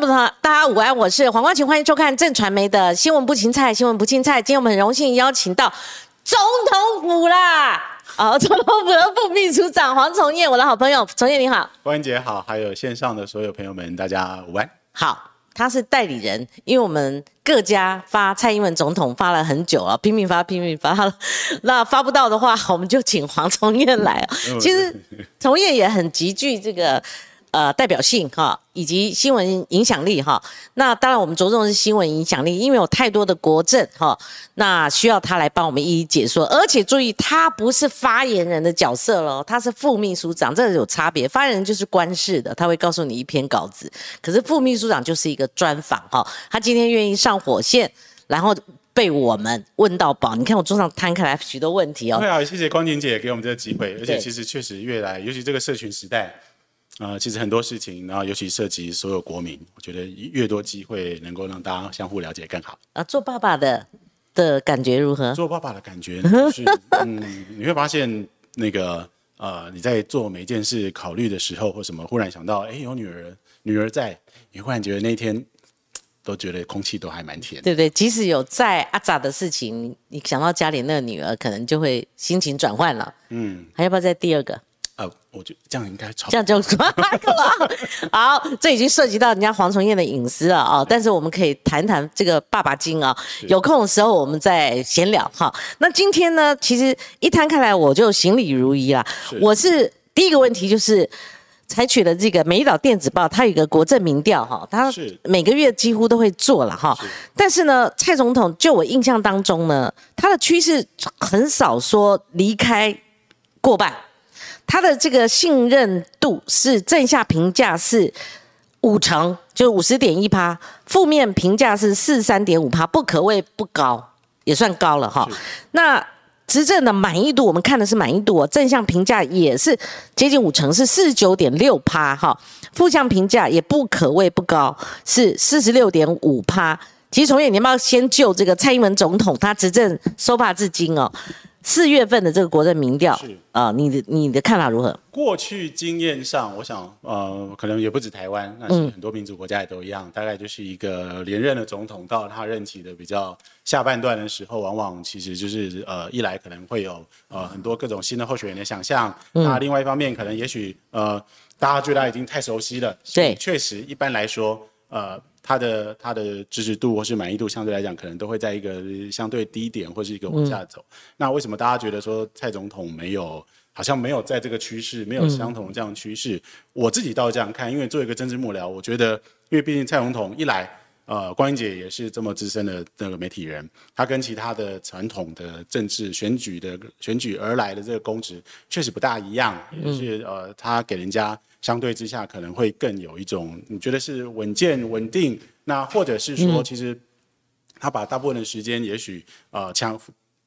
众朋友，大家午安，我是黄光琴，欢迎收看正传媒的新闻不青菜，新闻不青菜。今天我们很荣幸邀请到总统府啦，哦，总统府的副秘书长黄崇业，我的好朋友，崇业你好，关姐好，还有线上的所有朋友们，大家午安。好，他是代理人，因为我们各家发蔡英文总统发了很久了，拼命发，拼命发，那发不到的话，我们就请黄崇业来啊。其实崇业也很极具这个。呃，代表性哈，以及新闻影响力哈。那当然，我们着重的是新闻影响力，因为有太多的国政哈，那需要他来帮我们一一解说。而且注意，他不是发言人的角色喽，他是副秘书长，这有差别。发言人就是官事的，他会告诉你一篇稿子，可是副秘书长就是一个专访哈。他今天愿意上火线，然后被我们问到宝。你看我桌上摊开来许多问题哦。对啊，谢谢光婷姐给我们这个机会，而且其实确实越来，尤其这个社群时代。啊，其实很多事情，然后尤其涉及所有国民，我觉得越多机会能够让大家相互了解更好。啊，做爸爸的的感觉如何？做爸爸的感觉 是，嗯，你会发现那个呃，你在做每一件事考虑的时候或什么，忽然想到，哎，有女儿，女儿在，你忽然觉得那一天都觉得空气都还蛮甜。对不对？即使有在阿杂的事情，你想到家里那个女儿，可能就会心情转换了。嗯，还要不要再第二个？呃，我就这样应该这样就够了。好，这已经涉及到人家黄崇彦的隐私了啊！但是我们可以谈谈这个爸爸经啊。有空的时候我们再闲聊哈。那今天呢，其实一摊开来我就行礼如仪啦。我是第一个问题就是采取了这个《美岛电子报》，它有一个国政民调哈，它每个月几乎都会做了哈。但是呢，蔡总统就我印象当中呢，他的趋势很少说离开过半。他的这个信任度是正下评价是五成，就五十点一趴；负面评价是四三点五趴，不可谓不高，也算高了哈。那执政的满意度，我们看的是满意度哦，正向评价也是接近五成，是四十九点六趴哈。负向评价也不可谓不高，是四十六点五趴。其实从业，你要不要先就这个蔡英文总统他执政收发至今哦？四月份的这个国政民调，啊，你的你的看法如何？过去经验上，我想，呃，可能也不止台湾，那是很多民主国家也都一样。大概就是一个连任的总统到他任期的比较下半段的时候，往往其实就是呃，一来可能会有呃很多各种新的候选人的想象，那另外一方面可能也许呃大家觉得他已经太熟悉了，对，确实一般来说，呃。他的他的支持度或是满意度相对来讲，可能都会在一个相对低点或是一个往下走。那为什么大家觉得说蔡总统没有，好像没有在这个趋势，没有相同这样趋势？我自己倒这样看，因为作为一个政治幕僚，我觉得，因为毕竟蔡总统一来，呃，关英姐也是这么资深的那个媒体人，他跟其他的传统的政治选举的选举而来的这个公职确实不大一样，也是呃，他给人家。相对之下，可能会更有一种你觉得是稳健稳定，那或者是说，其实他把大部分的时间，也许呃强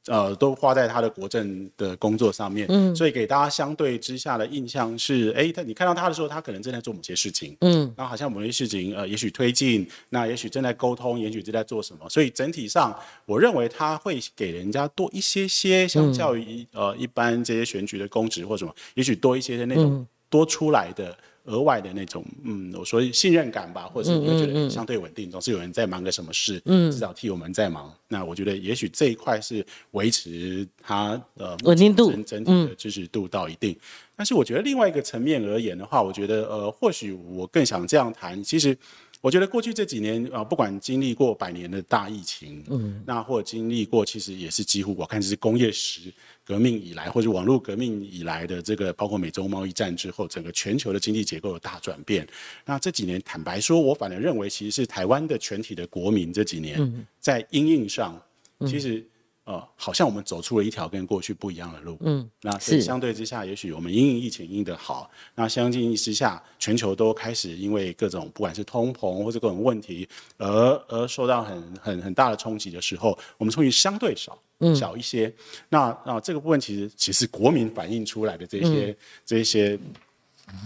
呃都花在他的国政的工作上面，嗯，所以给大家相对之下的印象是，哎，他你看到他的时候，他可能正在做某些事情，嗯，然后好像某些事情呃，也许推进，那也许正在沟通，也许正在做什么，所以整体上，我认为他会给人家多一些些，相较于呃一般这些选举的公职或什么，也许多一些的那种。多出来的额外的那种，嗯，我说信任感吧，或者是你会觉得相对稳定，总是有人在忙个什么事，嗯，至少替我们在忙。那我觉得也许这一块是维持它呃稳定度整体的支持度到一定。但是我觉得另外一个层面而言的话，我觉得呃，或许我更想这样谈。其实我觉得过去这几年啊，不管经历过百年的大疫情，嗯，那或经历过，其实也是几乎我看是工业时。革命以来，或者网络革命以来的这个，包括美洲贸易战之后，整个全球的经济结构的大转变。那这几年，坦白说，我反而认为，其实是台湾的全体的国民这几年在因应上，其实呃，好像我们走出了一条跟过去不一样的路。嗯，那是相对之下，也许我们因应疫情应的好，那相应之下，全球都开始因为各种不管是通膨或者各种问题，而而受到很很很大的冲击的时候，我们冲击相对少。小一些，那啊这个部分其实其实国民反映出来的这些这些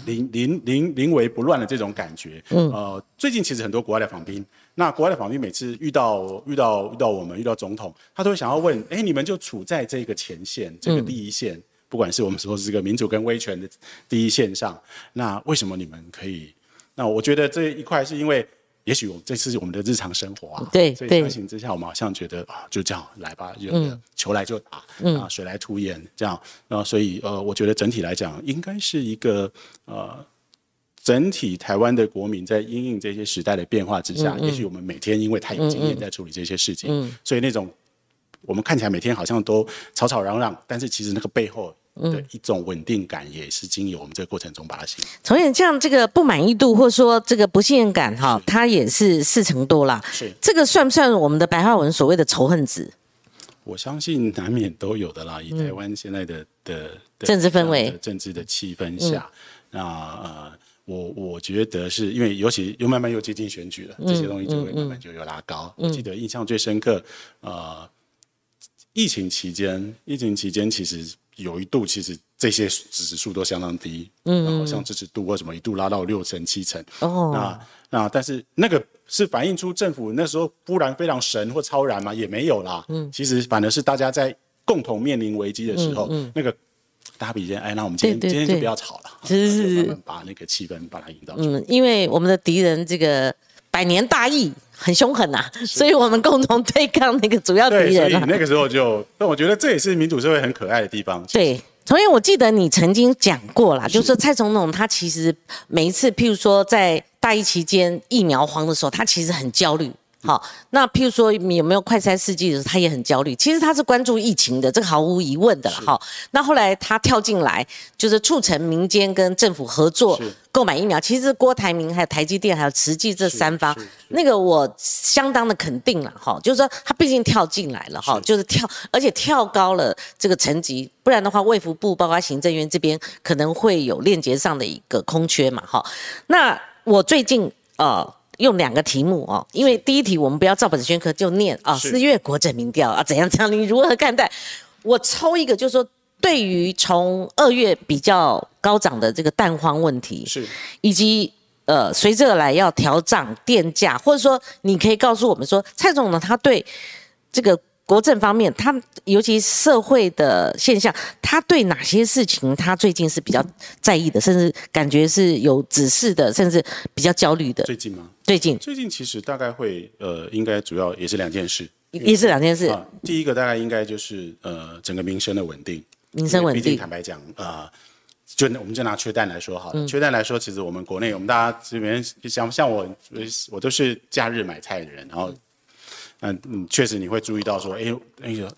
临临临临危不乱的这种感觉，呃，最近其实很多国外的访宾，那国外的访宾每次遇到遇到遇到我们遇到总统，他都会想要问，哎，你们就处在这个前线，这个第一线，不管是我们说是这个民主跟威权的第一线上，那为什么你们可以？那我觉得这一块是因为。也许我这是我们的日常生活啊，所以相形之下，我们好像觉得啊，就这样来吧，就嗯球来就打，啊，水来土掩这样，啊，所以呃，我觉得整体来讲，应该是一个呃。整体台湾的国民在因应这些时代的变化之下，也许我们每天因为太有经验在处理这些事情，所以那种我们看起来每天好像都吵吵嚷嚷，但是其实那个背后的一种稳定感，也是经由我们这个过程中把它形成。从演这样这个不满意度或者说这个不信任感哈，它也是四成多啦。是这个算不算我们的白话文所谓的仇恨值？我相信难免都有的啦。以台湾现在的的政治氛围政治的气氛下，那呃，我我觉得是因为尤其又慢慢又接近选举了，这些东西就会慢慢就有拉高。我记得印象最深刻，呃，疫情期间，疫情期间其实有一度其实这些指数都相当低，嗯，然后像支持度或什么一度拉到六成七成，哦，那那但是那个是反映出政府那时候忽然非常神或超然吗？也没有啦。嗯，其实反而是大家在共同面临危机的时候，那个大家比肩，哎，那我们今天今天就不要吵了，是是是慢慢把那个气氛把它营造出来。嗯，因为我们的敌人这个百年大义很凶狠呐、所以我们共同对抗那个主要敌对，所人啊。以那个时候就，但我觉得这也是民主社会很可爱的地方。对，从前我记得你曾经讲过啦，就是说蔡总统他其实每一次，譬如说在大疫期间疫苗荒的时候，他其实很焦虑。好，那譬如说有没有快筛试剂的时候，他也很焦虑。其实他是关注疫情的，这个毫无疑问的了。哈，那后来他跳进来，就是促成民间跟政府合作是购买疫苗。其实郭台铭还有台积电还有慈济这三方那个我相当的肯定了哈，就是说他毕竟跳进来了哈，就是跳，而且跳高了这个层级，不然的话，卫福部包括行政院这边可能会有链接上的一个空缺嘛哈。那我最近呃。用两个题目哦，因为第一题我们不要照本宣科就念啊，是四月国政民调啊怎样怎样，你如何看待？我抽一个，就是说对于从二月比较高涨的这个蛋荒问题，是以及呃随之而来要调涨电价，或者说你可以告诉我们说，蔡总呢他对这个国政方面，他尤其社会的现象，他对哪些事情他最近是比较在意的，甚至感觉是有指示的，甚至比较焦虑的。最近吗？最近最近其实大概会呃，应该主要也是两件事也是两件事，啊。第一个大概应该就是呃，整个民生的稳定。民生稳定毕竟定。坦白讲，呃，就我们就拿缺蛋来说好嗯了。缺蛋来说，其实我们国内我们大家这边像像我，我都是假日买菜的人，然后嗯嗯，确实你会注意到说，哎那个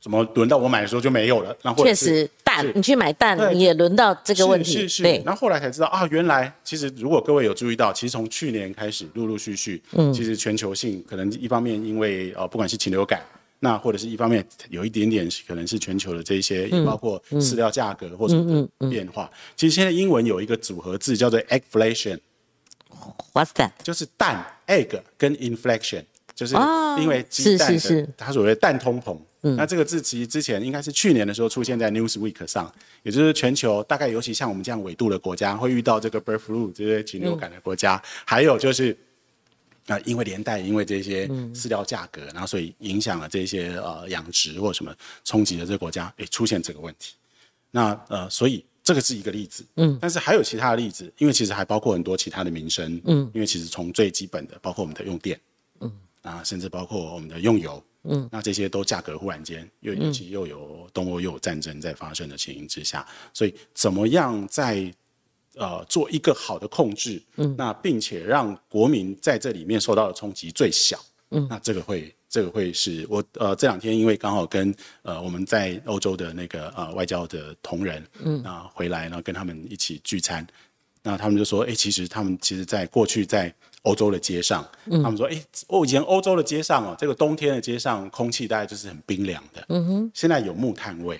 怎么轮到我买的时候就没有了？那或者确是实，蛋你去买蛋，你也轮到这个问题。是是然后后来才知道啊，原来其实如果各位有注意到，其实从去年开始陆陆续续，嗯，其实全球性可能一方面因为呃不管是禽流感，那或者是一方面有一点点可能是全球的这一些，也包括饲料价格或者的变化。其实现在英文有一个组合字叫做 eggflation，What's that？就是蛋 egg 跟 inflation，就是哦因为鸡蛋的、它所谓的蛋通膨。那这个字其实之前应该是去年的时候出现在 Newsweek 上，也就是全球大概尤其像我们这样纬度的国家会遇到这个 bird flu 这些禽流感的国家，还有就是。啊、因为连带因为这些饲料价格，然后所以影响了这些呃养殖或什么冲击的这个国家，诶出现这个问题。那呃，所以这个是一个例子，嗯，但是还有其他的例子，因为其实还包括很多其他的民生，嗯，因为其实从最基本的，包括我们的用电，嗯，啊，甚至包括我们的用油，嗯，那这些都价格忽然间又尤其又有东欧又有战争在发生的情形之下，所以怎么样在呃做一个好的控制，嗯，那并且让国民在这里面受到的冲击最小，嗯，那这个会这个会是我呃这两天因为刚好跟呃我们在欧洲的那个呃外交的同仁，嗯，啊回来呢跟他们一起聚餐，那他们就说，哎、其实他们其实在过去在欧洲的街上，他们说，哎、哦，以前欧洲的街上哦，这个冬天的街上空气大概就是很冰凉的，嗯哼，现在有木炭味，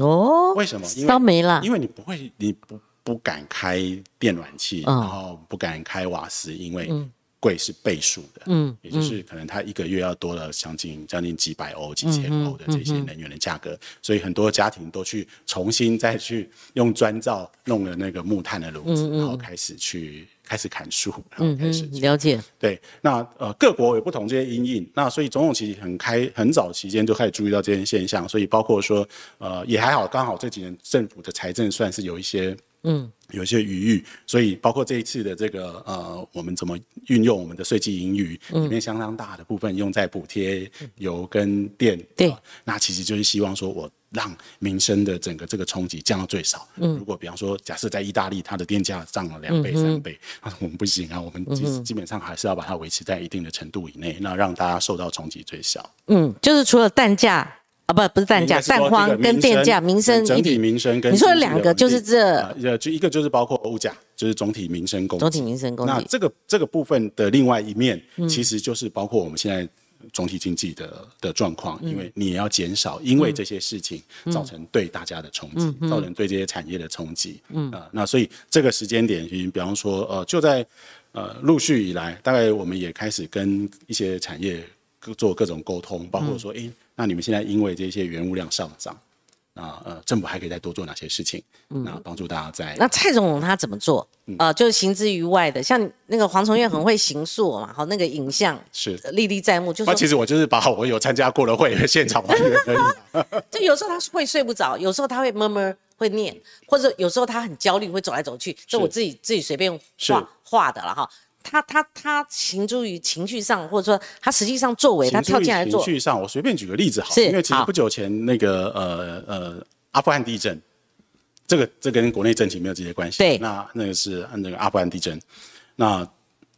哦，为什么？因为烧没了，因为你不会，你不不敢开电暖气，嗯。然后不敢开瓦斯，因为贵是倍数的，嗯，也就是可能它一个月要多了将近将近几百欧、几千欧的这些能源的价格，所以很多家庭都去重新再去用砖造弄了那个木炭的炉子，然后开始去开始砍树，然后开始嗯，了解，对，那呃各国有不同这些阴影，那所以总统其实很开很早期间就开始注意到这些现象，所以包括说呃也还好，刚好这几年政府的财政算是有一些嗯，有一些余裕，所以包括这一次的这个呃，我们怎么运用我们的税基盈余，里面相当大的部分用在补贴油跟电，对。呃那其实就是希望说我让民生的整个这个冲击降到最少。嗯，如果比方说假设在意大利它的电价涨了两倍、三倍，那 我们不行啊，我们基基本上还是要把它维持在一定的程度以内，那让大家受到冲击最小。嗯，就是除了蛋价啊，不不是蛋价，蛋荒跟电价、民生整体民生跟你说两个就是这呃呃，就一个就是包括物价，就是总体民生供给总体民生供。那这个这个部分的另外一面，嗯其实就是包括我们现在总体经济的的状况，嗯因为你也要减少因为这些事情造成对大家的冲击，嗯造成对这些产业的冲击。嗯啊、那所以这个时间点，比比方说呃，就在呃陆续以来，大概我们也开始跟一些产业各做各种沟通，包嗯括说，诶，那你们现在因为这些原物料上涨。啊呃，政府还可以再多做哪些事情？那帮助大家在嗯那蔡总统他怎么做？嗯呃，就是行之于外的，像那个黄崇岳很会行塑嘛，好，那个影像是历历在目，就说那其实我就是把我有参加过的会的现场还原而已。就有时候他会睡不着，有时候他会闷闷会念，或者有时候他很焦虑会走来走去，这我自己自己随便是画画的了哈。他他他行诸于情绪上，或者说他实际上作为他跳进来做，情绪上，我随便举个例子好了，因为其实不久前那个呃呃阿富汗地震，这个这跟国内政情没有直接关系。对那那个是按那个阿富汗地震，那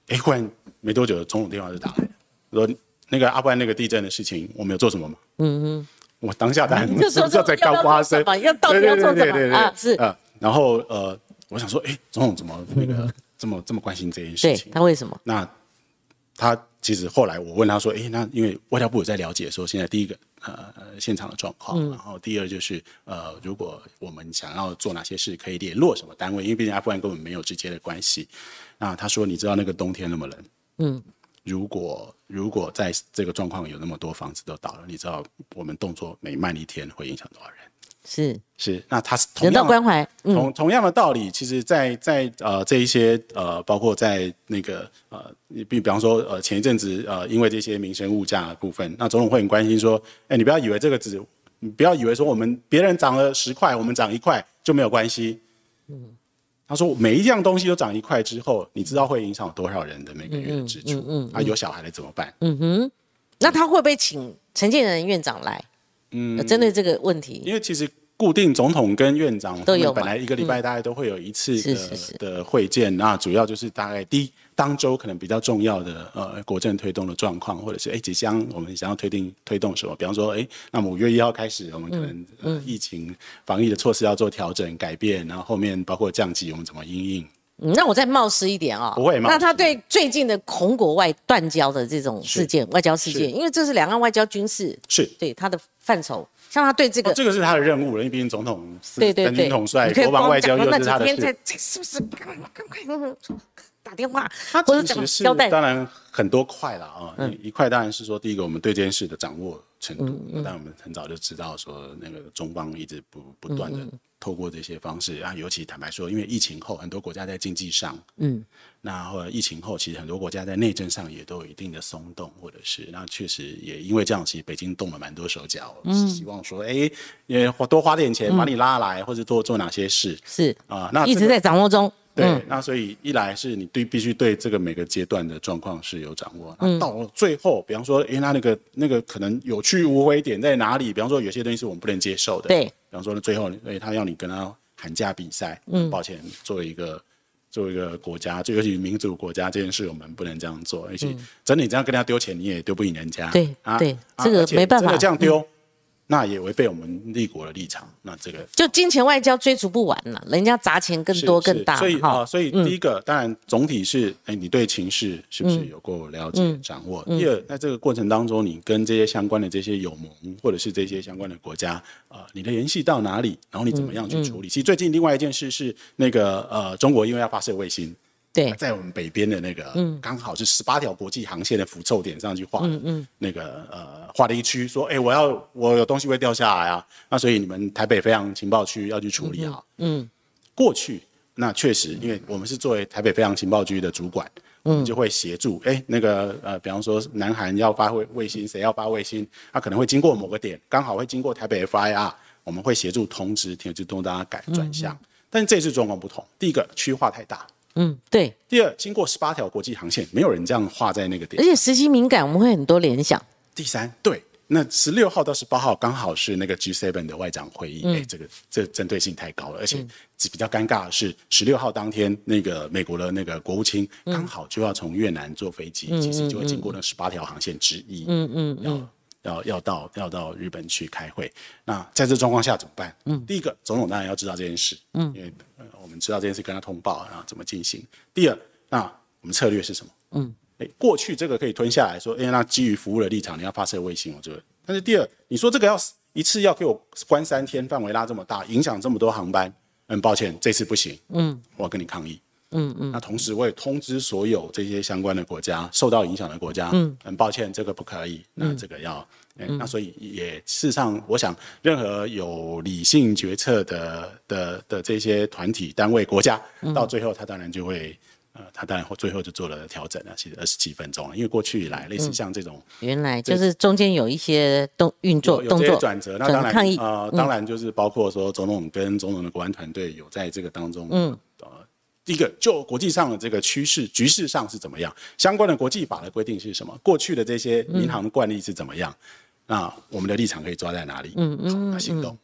哎忽然没多久，总统电话就打来了，说那个阿富汗那个地震的事情，我们有做什么吗？嗯嗯，我当下当然 就是不知道在高发生要到底要做什么啊是呃，然后呃，我想说，哎，总统怎么那个 这么这么关心这件事对情？他为什么？那他其实后来我问他说：“哎，那因为外交部有在了解说现在第一个呃现场的状况，然后第二就是呃，如果我们想要做哪些事，可以联络什么单位，因为毕竟阿富汗跟我们没有直接的关系。那他说，你知道那个冬天那么冷，嗯，如果如果在这个状况有那么多房子都倒了，你知道我们动作每慢一天会影响多少人？是是，那他是同人道样的关怀，嗯，同同样的道理，其实在，在呃这一些呃，包括在那个呃，比比方说呃前一阵子呃，因为这些民生物价的部分，那总统会很关心说，哎，你不要以为这个只，你不要以为说我们别人涨了十块，我们涨一块就没有关系。嗯，他说每一样东西都涨一块之后，你知道会影响多少人的每个月的支出？嗯啊，有小孩的怎么办？嗯哼那他会不会请陈建仁院长来？嗯，针对这个问题，因为其实固定总统跟院长都有嘛嗯他们本来一个礼拜大概都会有一次的、的会见，那主要就是大概第一当周可能比较重要的呃国政推动的状况，或者是哎即将我们想要推定推动什么，比方说哎那么五月一号开始我们可能、嗯呃、疫情防疫的措施要做调整改变，然后后面包括降级我们怎么应应。嗯那我再冒失一点哦，不会冒失。那他对最近的红国外断交的这种事件，外交事件，因为这是两岸外交军事是。对他的范畴，像他对这个哦，这个是他的任务了，因为毕竟总统是三对对。对，军统帅，国防外交又是他的事。那几天在。这是不是？赶快赶快打电话，它或者讲其实是交代？嗯当然很多块了啊，一一块当然是说第一个我们对这件事的掌握程度，嗯但我们很早就知道说那个中方一直不不断嗯。的透过这些方式啊，尤其坦白说，因为疫情后很多国家在经济上，嗯，那或者疫情后其实很多国家在内政上也都有一定的松动，或者是那确实也因为这样，其实北京动了蛮多手脚，嗯希望说哎也花多花点钱把你拉来，或者做做哪些事是啊，那这个一直在掌握中。对，嗯那所以一来是你对必须对这个每个阶段的状况是有掌握，嗯那到了最后，比方说，诶，那那个那个可能有去无回点在哪里？比方说，有些东西是我们不能接受的。对，比方说呢，最后，诶，他要你跟他喊价比赛，嗯，抱歉，作为一个作为一个国家，就尤其民主国家这件事，我们不能这样做，而且真的你这样跟他丢钱，你也丢不赢人家。嗯对啊对这个没办法嗯真的这样丢，那也违背我们立国的立场，那这个就金钱外交追逐不完了，人家砸钱更多更大所以啊，所以第一个、当然总体是，哎，你对情势是不是有够了解、嗯掌握？第二，在这个过程当中，你跟这些相关的这些友盟或者是这些相关的国家，呃，你的联系到哪里？然后你怎么样去处嗯理？其实最近另外一件事是，那个呃，中国因为要发射卫星。对。在我们北边的那个，嗯。刚好是十八条国际航线的辐凑点上去画的，那个呃画了一区，说，哎、我要我有东西会掉下来啊，那所以你们台北飞航情报区要去处理啊。嗯，过去那确实，因为我们是作为台北飞航情报局的主管，我们就会协助，哎、那个呃，比方说南韩要发卫卫星，谁要发卫星，他可能会经过某个点，刚好会经过台北 FIR，我们会协助通知，就通大家改转向。但是这次状况不同，第一个区划太大，嗯，对，第二经过十八条国际航线，没有人这样画在那个点。而。且时机敏感，我们会很多联想。第三，对，那十六号到十八号刚好是那个 G7 的外长会议，哎、这个这针对性太高了，而且比较尴尬的是，十六号当天那个美国的那个国务卿刚好就要从越南坐飞机，其实就会经过那十八条航线之一，嗯嗯要要要到要到日本去开会。那在这状况下怎么办？嗯，第一个，总统当然要知道这件事，嗯，因为、呃、我们知道这件事跟他通报，然后怎么进行。第二，那我们策略是什么？嗯。哎，过去这个可以吞下来说，哎，那基于服务的立场，你要发射卫星，我觉得。但是第二，你说这个要一次要给我关三天，范围拉这么大，影响这么多航班，很抱歉，这次不行，嗯，我要跟你抗议，嗯嗯。那同时我也通知所有这些相关的国家，受到影响的国家，嗯，很抱歉，这个不可以，那这个要，嗯、那所以也事实上，我想任何有理性决策的的的这些团体、单位、国家，到最后他当然就会。呃，他当然后最后就做了调整了，其实二十七分钟了，因为过去以来类似像这种原来就是中间有一些动运作动作转折，那当然呃，当然就是包括说总统跟总统的国安团队有在这个当中，嗯，呃，第一个就国际上的这个趋势局势上是怎么样，相关的国际法的规定是什么，过去的这些银行的惯例是怎么样，那我们的立场可以抓在哪里？嗯嗯，那行动。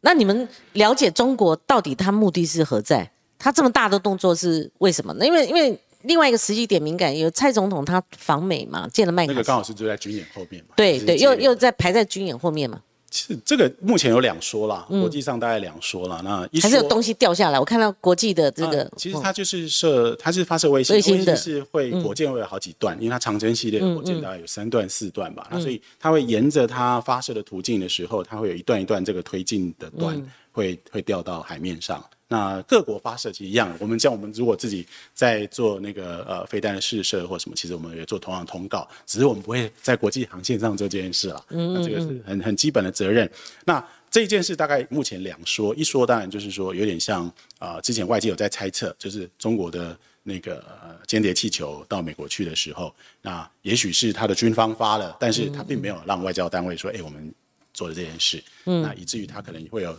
那你们了解中国到底它目的是何在？它这么大的动作是为什么呢？因为因为另外一个时机点敏感，有蔡总统他访美嘛，见了麦卡锡，那个刚好是就在军演后面嘛，对对，又又在排在军演后面嘛，其实这个目前有两说啦，国际上大概两说啦。那一还是有东西掉下来。我看到国际的这个啊，其实嗯它就是射，它是发射卫星，卫星是会火箭会有好几段，因为它长征系列的火箭大概有三段四段吧，那所以它会沿着它发射的途径的时候，它会有一段一段这个推进的段嗯会会掉到海面上。那各国发射其实一样，我们像我们如果自己在做那个呃飞弹的试射或什么，其实我们也做同样的通告，只是我们不会在国际航线上做这件事了。嗯那这个是很很基本的责任。那这件事大概目前两说，一说当然就是说有点像啊、呃之前外界有在猜测，就是中国的那个、呃、间谍气球到美国去的时候，那也许是他的军方发了，但是他并没有让外交单位说，哎、我们做的这件事，嗯，那以至于他可能会有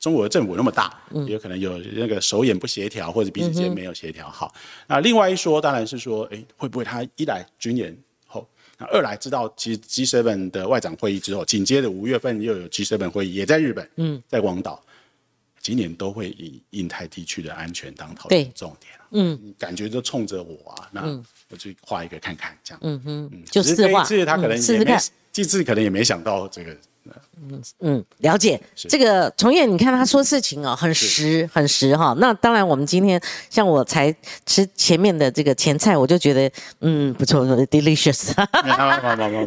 中国的政府那么大，也有可能有那个手眼不协调，或者彼此间没有协调。好。那另外一说，当然是说，哎，会不会他一来军演后，那二来知道其实 G7 的外长会议之后，紧接着五月份又有 G7 会议，也在日本，嗯，在广岛。今年都会以印太地区的安全当讨对。论重点、嗯，感觉就冲着我啊，那我去画一个看看，这样，嗯哼。嗯，只是这一次他可能也没这次可能也没想到这个，嗯，了解这个崇彦，你看他说事情哦，很实很实哈。那当然，我们今天像我才吃前面的这个前菜，我就觉得嗯不错，delicious。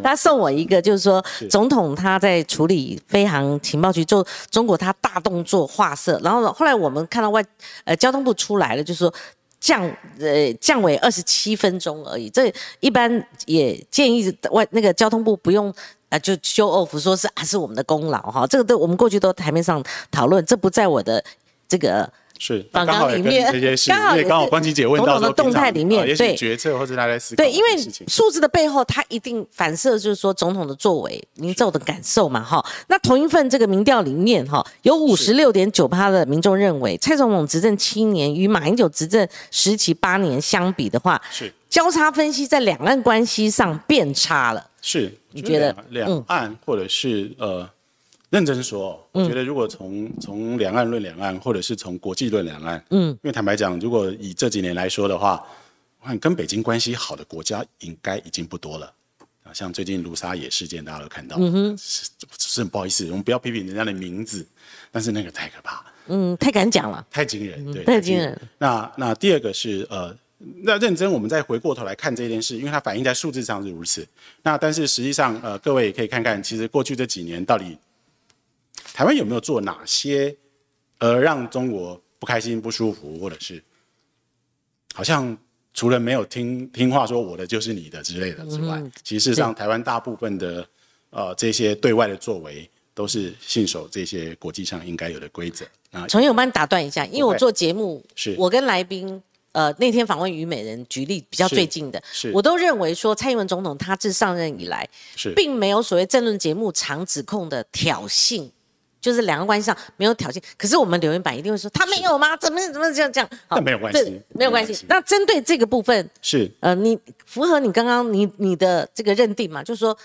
他送我一个，就是说总统他在处理飞航情报局做中国他大动作画色，然后后来我们看到外呃交通部出来了，就说。降呃降为二十七分钟而已，这一般也建议外那个交通部不用啊、就 show off 说是啊是我们的功劳哈，这个都我们过去都台面上讨论，这不在我的这个是访刚好里面这些 事，刚好也是因为刚好关琪姐问到的动态里面对决策或者他在思考对，因为数字的背后，它一定反射就是说总统的作为、民众的感受嘛，哈。那同一份这个民调里面，哈，有五十六点九趴的民众认为，蔡总统执政七年与马英九执政时期八年相比的话，是交叉分析在两岸关系上变差了。是，你觉得两两岸或者是呃，认真说，我觉得如果从从两岸论两岸，或者是从国际论两岸，嗯，因为坦白讲，如果以这几年来说的话，我看跟北京关系好的国家应该已经不多了。啊，像最近卢沙野事件，大家都看到，嗯哼，是是很不好意思，我们不要批评人家的名字，但是那个太可怕了。嗯，太敢讲了。太惊人，对，太惊人。那那第二个是呃，那认真我们再回过头来看这件事，因为它反映在数字上是如此。那但是实际上呃，各位也可以看看，其实过去这几年到底台湾有没有做哪些呃让中国不开心、不舒服，或者是好像除了没有听听话说我的就是你的之类的之外，其实事实上台湾大部分的呃这些对外的作为。都是信守这些国际上应该有的规则。那重友，我帮你打断一下，因为我做节目，是我跟来宾。呃，那天访问虞美人，举例比较最近的，是我都认为说，蔡英文总统他自上任以来，是并没有所谓政论节目常指控的挑衅，就是两岸关系上没有挑衅。可是我们留言板一定会说他没有吗？怎么怎么这样这样？好但没有关系对没有关系没有关系。那针对这个部分，是呃，你符合你刚刚你你的这个认定嘛？就是说，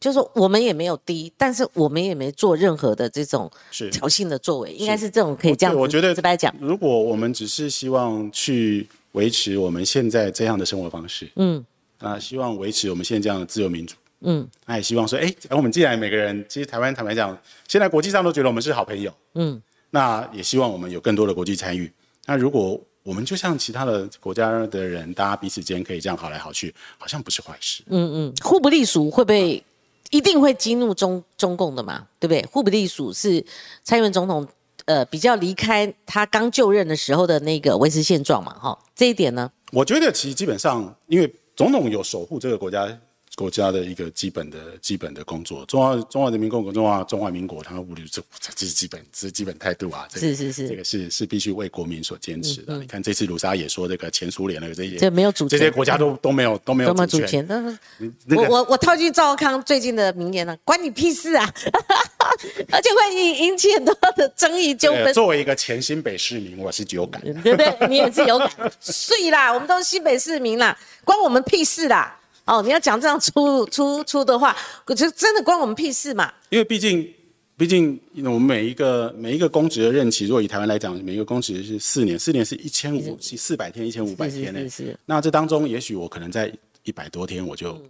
就是说我们也没有低，但是我们也没做任何的这种是。挑衅的作为，应该是这种可以这样我觉得直白讲，如果我们只是希望去维持我们现在这样的生活方式，嗯啊、希望维持我们现在这样的自由民主，嗯那也希望说，哎，我们既然每个人，其实台湾坦白讲，现在国际上都觉得我们是好朋友，嗯，那也希望我们有更多的国际参与。那如果我们就像其他的国家的人，大家彼此间可以这样好来好去，好像不是坏事。嗯互不隶属会不会一定会激怒中中共的嘛？对不对？互不隶属是蔡英文总统呃比较离开他刚就任的时候的那个维持现状嘛？哈，这一点呢，我觉得其实基本上，因为总统有守护这个国家国家的一个基本的基本的工作，中华中华人民共和国中华中华民国，它物流这这这是基本这是基本态度啊，这个是是是这个是是必须为国民所坚持的。你看这次卢沙也说，这个前苏联那个这些这没有主权这些国家都都没有都没有主权，我我我套句赵康最近的名言呢、关你屁事啊！而且会引引起很多的争议纠纷，作为一个前新北市民，我是有感的。对不对？你也是有感，碎啦，我们都是新北市民啦，关我们屁事啦！哦，你要讲这样粗粗粗的话，我觉得真的关我们屁事嘛。因为毕竟，毕竟我们每一个每一个公职的任期，如果以台湾来讲，每一个公职是四年，四年是一千五四百天，一千五百天呢是。是是，那这当中，也许我可能在一百多天，我就、嗯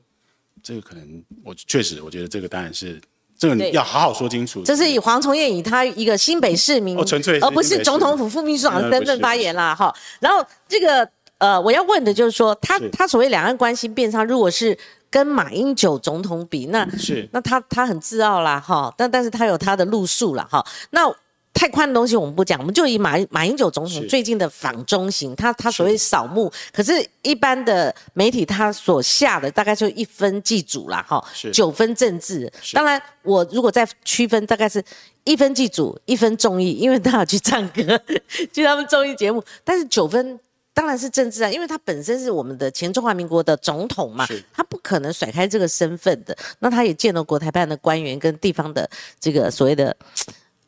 这个可能我确实，我觉得这个当然是这个你要好好说清楚。这是以黄崇彦以他一个新北市民，哦纯粹而不是总统府副秘书长的身份发言啦，哈。然后这个呃，我要问的就是说，他他所谓两岸关系变差，如果是跟马英九总统比，那是那他他很自傲啦，哈，但但是他有他的路数啦，哈。那太宽的东西我们不讲，我们就以马马英九总统最近的访中行，他他所谓扫墓，可是一般的媒体他所下的大概就一分祭祖啦，哈，是九分政治。当然，我如果再区分，大概是一分祭祖，一分综艺，因为他要去唱歌，去他们综艺节目，但是九分。当然是政治啊，因为他本身是我们的前中华民国的总统嘛，他不可能甩开这个身份的。那他也见了国台办的官员跟地方的这个所谓的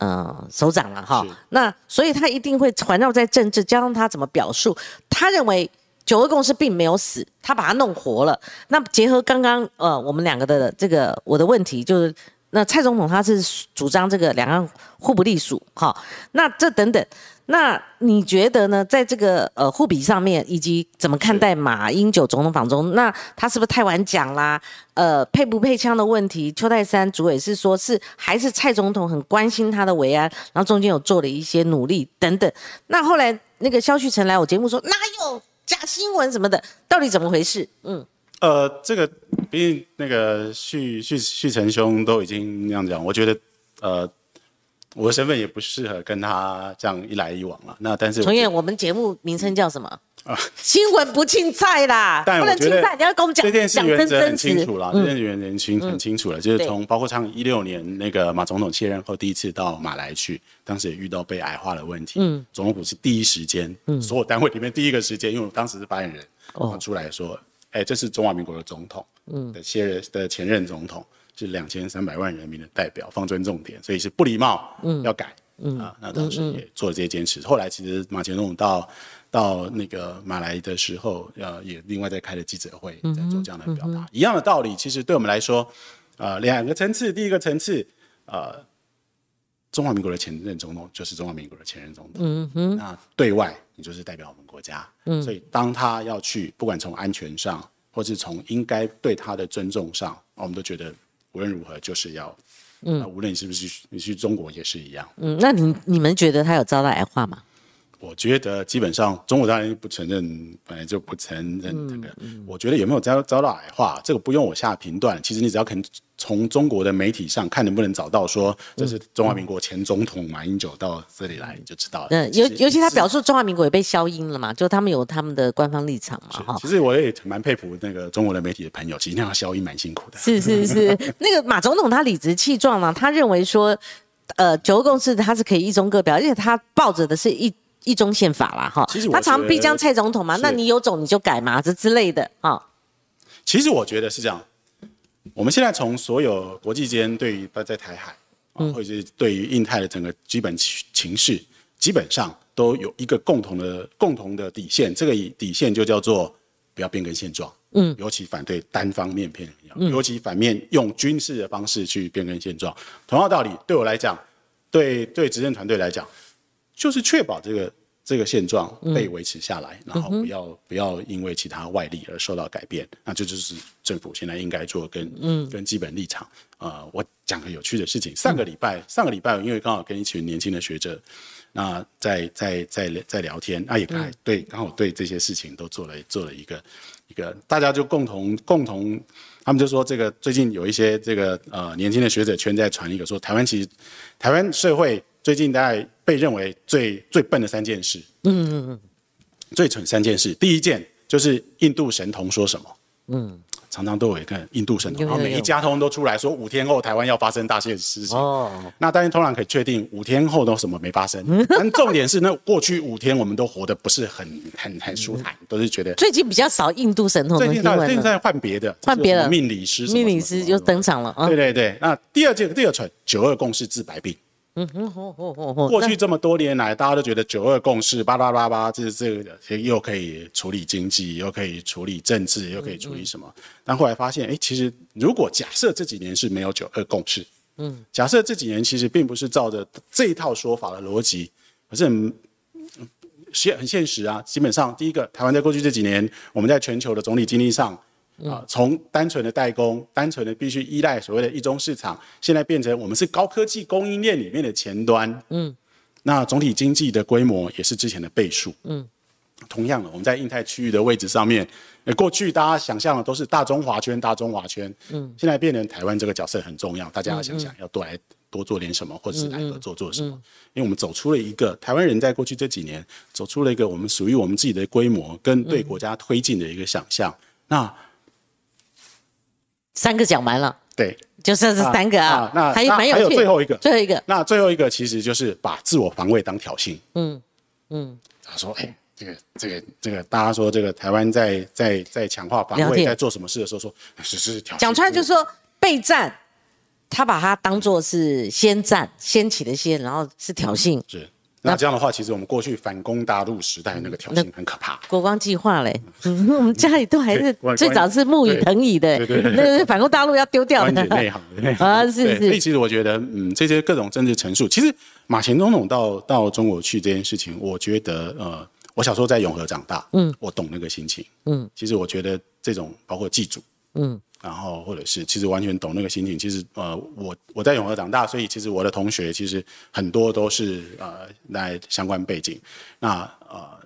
嗯首长了哈。那所以他一定会环绕在政治，加上他怎么表述，他认为。九二共识并没有死，他把它弄活了。那结合刚刚呃我们两个的这个我的问题，就是那蔡总统他是主张这个两岸互不隶属，哈，那这等等，那你觉得呢？在这个呃互比上面，以及怎么看待马英九总统访中，那他是不是太晚讲啦？呃，配不配枪的问题，邱泰山主委是说是还是蔡总统很关心他的维安，然后中间有做了一些努力等等。那后来那个肖旭晨来我节目说哪有假新闻什么的，到底怎么回事？嗯，呃，这个毕竟那个旭旭旭成兄都已经那样讲，我觉得呃，我的身份也不适合跟他这样一来一往了。那但是我重演，我们节目名称叫什么？新闻不青菜啦，不 但我觉得能青菜，你要跟我们讲这件事原则很。清楚了，这件事原则很清很清楚了，就是对。从包括像一六年那个马总统卸任后第一次到马来去，当时也遇到被矮化的问题，嗯，总统府是第一时间，所有单位里面第一个时间，因为我当时是发言人，哦出来说，哎，这是中华民国的总统，嗯，的卸任的前任总统是两千三百万人民的代表，放尊重点，所以是不礼貌，嗯，要改，嗯啊，那当时也做了这些坚持。后来其实马前总统到到那个马来的时候，呃，也另外再开了记者会，在做这样的表达。一样的道理，其实对我们来说，呃，两个层次，第一个层次，呃，中华民国的前任总统就是中华民国的前任总统，嗯哼，那对外你就是代表我们国家，嗯，所以当他要去，不管从安全上，或是从应该对他的尊重上，我们都觉得无论如何就是要，嗯，无论你是不是去你去中国也是一样。嗯，那你你们觉得他有遭到矮化吗？我觉得基本上中国当然不承认，本来就不承认这个。我觉得有没有遭遭到矮化，这个不用我下评断。其实你只要肯从中国的媒体上看能不能找到说这是中华民国前总统马英九到这里来，你就知道了。嗯，尤尤其他表述中华民国也被消音了嘛，就他们有他们的官方立场嘛，哈。其实我也蛮佩服那个中国的媒体的朋友，其实那样消音蛮辛苦的。是是是，那个马总统他理直气壮嘛，他认为说，呃，九个共识他是可以一中各表，而且他抱着的是一一中宪法啦，哈其实。他常逼将蔡总统嘛，那你有种你就改嘛，这之类的啊。其实我觉得是这样，我们现在从所有国际间对于在台海嗯，或者是对于印太的整个基本情情势，基本上都有一个共同的共同的底线，这个底线就叫做不要变更现状。嗯，尤其反对单方面偏，尤其反面用军事的方式去变更现状。同样道理，对我来讲，对对执政团队来讲，就是确保这个这个现状被维持下来，然后不要不要因为其他外力而受到改变。那这就是政府现在应该做跟嗯跟基本立场。呃，我讲个有趣的事情，上个礼拜上个礼拜，因为刚好跟一群年轻的学者，那在在在在聊天，那也刚对刚好对这些事情都做了做了一个。一个大家就共同共同，他们就说这个最近有一些这个呃年轻的学者圈在传一个说台湾其实台湾社会最近大概被认为最最笨的三件事，嗯嗯嗯，最蠢三件事，第一件就是印度神童说什么，嗯。常常都有一个印度神童，然后每一家通都出来说五天后台湾要发生大件事情。哦，那但是通常可以确定五天后都什么没发生。但重点是，那过去五天我们都活得不是很很很舒坦，都是觉得最近比较少印度神童。最近在现在换别的，换别的命理师，命理师就登场了。对对对，那第二件第二蠢九二共识治百病。嗯哼，过去这么多年来，大家都觉得九二共识，叭叭叭叭，这这个又可以处理经济，又可以处理政治，又可以处理什么？但后来发现，哎，其实如果假设这几年是没有九二共识，嗯，假设这几年其实并不是照着这一套说法的逻辑，可是很现很现实啊。基本上，第一个，台湾在过去这几年，我们在全球的总体经济上。啊，从单纯的代工，单纯的必须依赖所谓的一中市场，现在变成我们是高科技供应链里面的前端。嗯，那总体经济的规模也是之前的倍数。嗯，同样的，我们在印太区域的位置上面，过去大家想象的都是大中华圈，大中华圈。嗯，现在变成台湾这个角色很重要，大家要想想要多来多做点什么，或者是来合作做什么。因为我们走出了一个台湾人在过去这几年走出了一个我们属于我们自己的规模跟对国家推进的一个想象。那三个讲完了，对，就剩这三个啊。那还有还有最后一个，最后一个。那最后一个其实就是把自我防卫当挑衅。嗯嗯，他说：“哎，这个这个这个，大家说这个台湾在在在强化防卫，在做什么事的时候，说是是挑衅。讲出来就说备战，他把它当做是先战，掀起的先，然后是挑衅。是。那这样的话，其实我们过去反攻大陆时代那个挑衅很可怕。国光计划嘞，我们家里都还是 最早是木椅藤椅的，那个反攻大陆要丢掉的。内行 啊，是是。所以其实我觉得，嗯，这些各种政治陈述，其实马前总统到到中国去这件事情，我觉得，呃，我小时候在永和长大，嗯，我懂那个心情，嗯，其实我觉得这种包括祭祖，嗯。然后，或者是其实完全懂那个心情。其实，呃，我我在永和长大，所以其实我的同学其实很多都是呃来相关背景。那呃，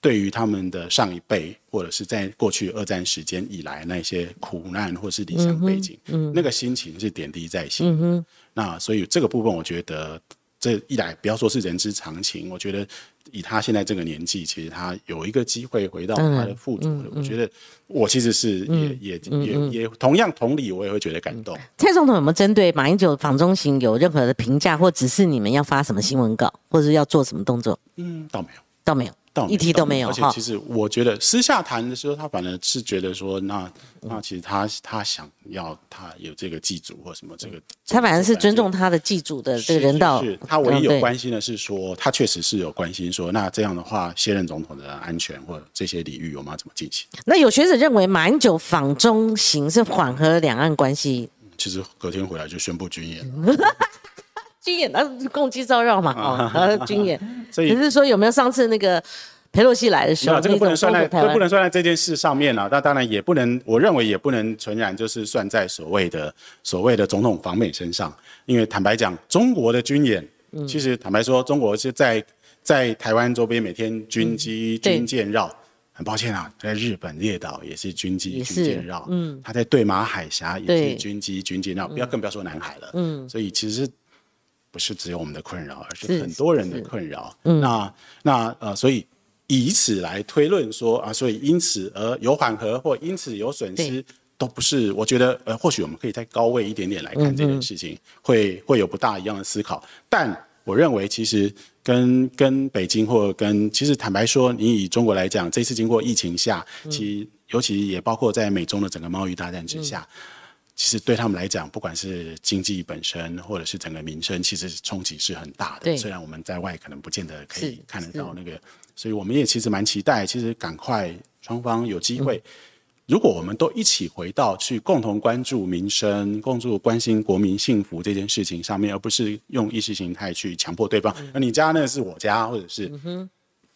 对于他们的上一辈，或者是在过去二战时间以来那些苦难或是理想背景，嗯那个心情是点滴在心。那所以这个部分，我觉得这一来不要说是人之常情，我觉得。以他现在这个年纪，其实他有一个机会回到他的父祖，我觉得我其实是也也也也同样同理，我也会觉得感动。蔡总统有没有针对马英九访中行有任何的评价，或指示你们要发什么新闻稿，或者要做什么动作？嗯，倒没有，倒没有。一题都没有，而且其实我觉得私下谈的时候，他反而是觉得说，那那其实他他想要他有这个祭祖或什么这个，他反而是尊重他的祭祖的这个人道。他唯一有关心的是说，他确实是有关心说，那这样的话，卸任总统的安全或者这些领域，我们要怎么进行？那有学者认为，马英九访中行是缓和两岸关系。其实隔天回来就宣布军演。军演那共击招绕嘛，哦，军演，所以只是说有没有上次那个佩洛西来的时候，这个不能算在，这不能算在这件事上面了。那当然也不能，我认为也不能纯然就是算在所谓的所谓的总统访美身上。因为坦白讲，中国的军演，其实坦白说，中国是在在台湾周边每天军机军舰绕。很抱歉啊，在日本列岛也是军机军舰绕，嗯，他在对马海峡也是军机军舰绕，不要更不要说南海了，嗯，所以其实。不是只有我们的困扰，而是很多人的困扰。那那呃，所以以此来推论说啊，所以因此而有缓和或因此有损失，都不是。我觉得呃，或许我们可以再高位一点点来看这件事情，会会有不大一样的思考。但我认为，其实跟跟北京或跟其实坦白说，你以中国来讲，这次经过疫情下，其实尤其也包括在美中的整个贸易大战之下。其实对他们来讲，不管是经济本身，或者是整个民生，其实冲击是很大对的。虽然我们在外可能不见得可以看得到那个，所以我们也其实蛮期待，其实赶快双方有机会。如果我们都一起回到去共同关注民生、共注关心国民幸福这件事情上面，而不是用意识形态去强迫对方，那、你家那是我家，或者是，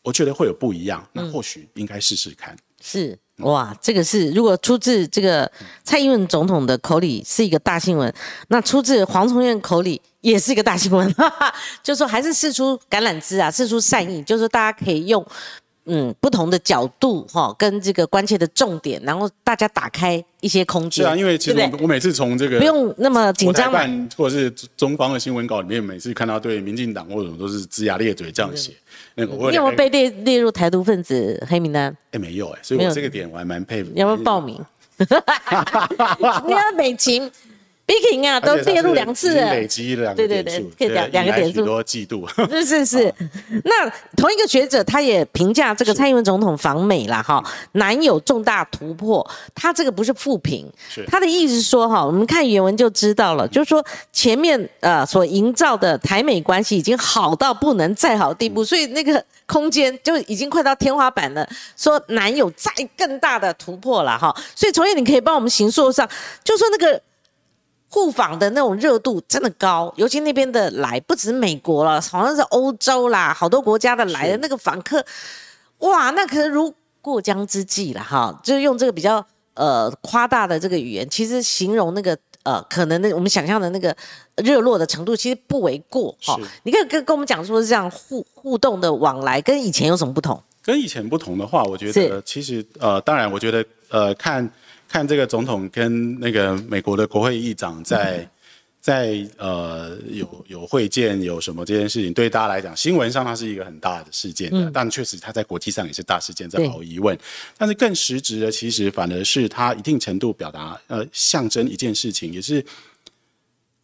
我觉得会有不一样。那或许应该试试看。是哇，这个是如果出自这个蔡英文总统的口里是一个大新闻，那出自黄崇彦口里也是一个大新闻，哈哈，就说还是试出橄榄枝啊，试出善意，就是说大家可以用嗯不同的角度哈、跟这个关切的重点，然后大家打开一些空间。是啊，因为其实我我每次从这个不用那么紧张或者是中方的新闻稿里面，每次看到对民进党或者什么都是龇牙咧嘴这样写。那个我你有没有被列列入台独分子黑名单？哎没有哎，所以我这个点我还蛮佩服。你要不要报名？你要美琴、Biking 啊，都列入两次了累。积了两个对对点数，对可以两两个点数多季度。是是是，那同一个学者他也评价这个蔡英文总统访美啦，哈，难有重大突破。他这个不是负评是，他的意思是说哈，我们看原文就知道了，就是说前面呃所营造的台美关系已经好到不能再好的地步，所以那个空间就已经快到天花板了，说难有再更大的突破了哈。所以从业你可以帮我们行述上，就说那个。互访的那种热度真的高，尤其那边的来不止美国了，好像是欧洲啦，好多国家的来的那个访客，哇，那可是如过江之鲫了哈，就是用这个比较呃夸大的这个语言，其实形容那个呃可能那我们想象的那个热络的程度，其实不为过哈是。你可以跟跟我们讲说，这样互互动的往来跟以前有什么不同？跟以前不同的话，我觉得其实呃，当然，我觉得呃，看看这个总统跟那个美国的国会议长在、在呃有有会见有什么这件事情，对大家来讲，新闻上它是一个很大的事件的，但确实它在国际上也是大事件，这对毫无疑问。但是更实质的，其实反而是它一定程度表达呃象征一件事情，也是。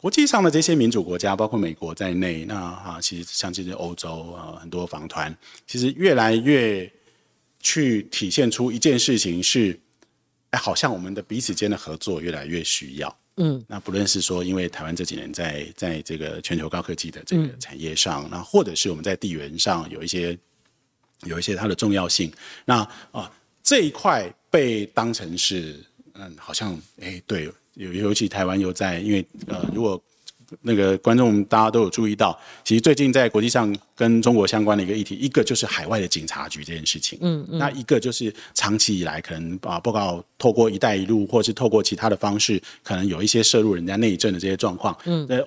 国际上的这些民主国家，包括美国在内，那啊，其实像这些欧洲啊，很多访团，其实越来越去体现出一件事情是，哎，好像我们的彼此间的合作越来越需要。嗯，那不论是说，因为台湾这几年在在这个全球高科技的这个产业上，那或者是我们在地缘上有一些有一些它的重要性，那啊这一块被当成是嗯，好像哎对，尤尤其台湾又在，因为呃，如果那个观众大家都有注意到，其实最近在国际上跟中国相关的一个议题，一个就是海外的警察局这件事情，嗯嗯，那一个就是长期以来可能啊，报告透过“一带一路”或是透过其他的方式，可能有一些涉入人家内政的这些状况，嗯，那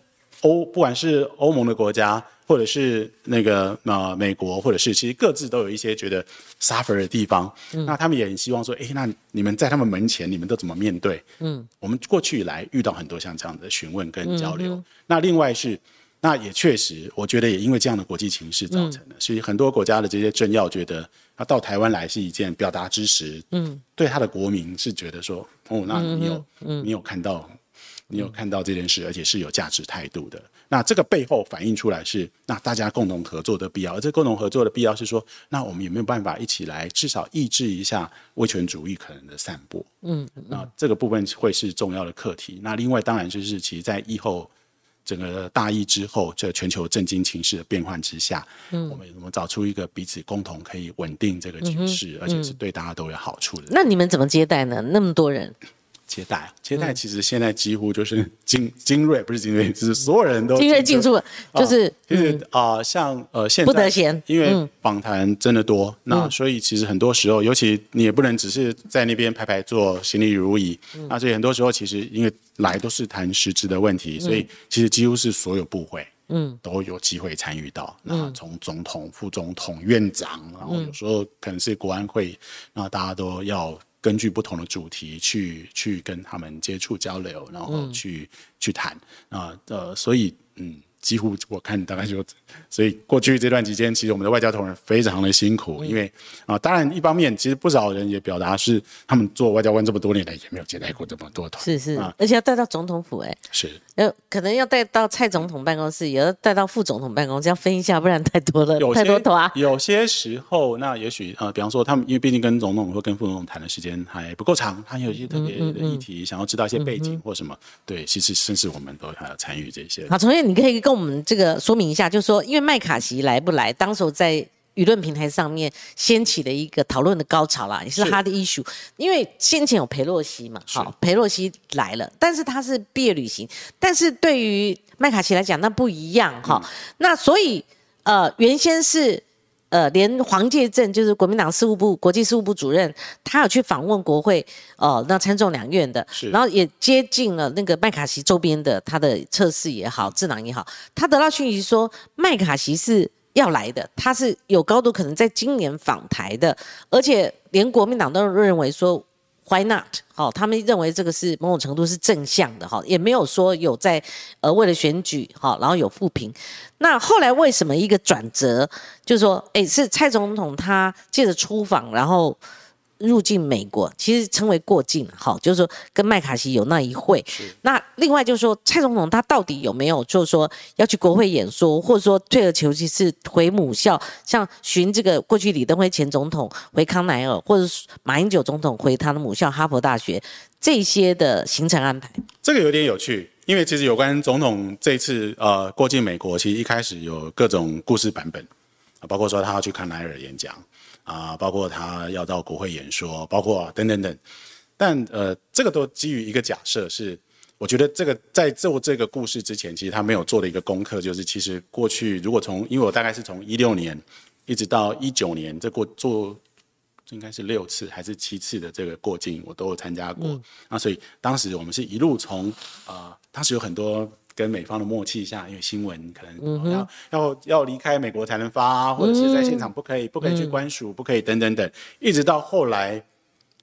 欧不管是欧盟的国家，或者是那个呃美国，或者是其实各自都有一些觉得 suffer 的地方，那他们也很希望说，诶，那你们在他们门前，你们都怎么面对？嗯，我们过去以来遇到很多像这样的询问跟交流。那另外是，那也确实，我觉得也因为这样的国际情势造成的，所以很多国家的这些政要觉得，他到台湾来是一件表达支持，嗯，对他的国民是觉得说，哦，那你有，你有看到。你有看到这件事，而且是有价值态度的。那这个背后反映出来是，那大家共同合作的必要。而这共同合作的必要是说，那我们有没有办法一起来，至少抑制一下威权主义可能的散播？嗯，那这个部分会是重要的课题。那另外当然就是，其实，在疫后整个大疫之后，这全球震惊情势的变换之下，嗯，我们我们找出一个彼此共同可以稳定这个局势，而且是对大家都有好处的。那你们怎么接待呢？那么多人，接待，啊。接待其实现在几乎就是 精精锐，不是精锐，就是所有人都精锐进驻，就是就是啊、像呃现在不得闲因为嗯。访谈真的多，那所以其实很多时候，尤其你也不能只是在那边排排坐，行礼如仪，那所以很多时候其实因为来都是谈实质的问题，所以其实几乎是所有部会。嗯，都有机会参与到。那从总统、副总统、院长，然后有时候可能是国安会，那大家都要根据不同的主题去去跟他们接触交流，然后去、去谈。啊呃，所以嗯，几乎我看大概就，所以过去这段期间，其实我们的外交同仁非常的辛苦，因为啊，当然一方面其实不少人也表达是他们做外交官这么多年来也没有接待过这么多团，是是，啊。而且要带到总统府，哎，是。呃，可能要带到蔡总统办公室，也要带到副总统办公室，要分一下，不然太多了，有太多头啊。有些时候，那也许呃，比方说他们因为毕竟跟总统或跟副总统谈的时间还不够长，他有一些特别的议题，想要知道一些背景或什么，对，其实甚至我们都还要参与这些。好，崇彦，你可以跟我们这个说明一下，就是说，因为麦卡锡来不来，当时候在舆论平台上面掀起了一个讨论的高潮啦，也是是他的 issue。因为先前有裴洛西嘛，好，裴洛西来了，但是他是毕业旅行，但是对于麦卡锡来讲，那不一样哈。那所以呃，原先是。呃，连黄介正就是国民党事务部国际事务部主任，他有去访问国会，呃，那参众两院的，是。然后也接近了那个麦卡锡周边的他的测试也好，智囊也好，他得到讯息说麦卡锡是要来的，他是有高度可能在今年访台的，而且连国民党都认为说 why not？好、他们认为这个是某种程度是正向的哈、也没有说有在呃为了选举哈、然后有负评。那后来为什么一个转折，就是说，哎，是蔡总统他借着出访，然后入境美国，其实称为过境，好，就是说跟麦卡锡有那一会。那另外就是说，蔡总统他到底有没有就是说要去国会演说，或者说退而求其次回母校，像寻这个过去李登辉前总统回康奈尔，或者是马英九总统回他的母校哈佛大学，这些的行程安排。这个有点有趣，因为其实有关总统这次呃过境美国，其实一开始有各种故事版本，啊，包括说他要去康奈尔演讲啊，包括他要到国会演说，包括等等等。但呃，这个都基于一个假设是，我觉得这个在做这个故事之前，其实他没有做的一个功课，就是其实过去如果从，因为我大概是从一六年一直到一九年，这过做应该是六次还是七次的这个过境，我都有参加过。那所以当时我们是一路从呃，当时有很多跟美方的默契下，因为新闻可能、呃要要要离开美国才能发，或者是在现场不可以、不可以去官署，不可以等等等，一直到后来。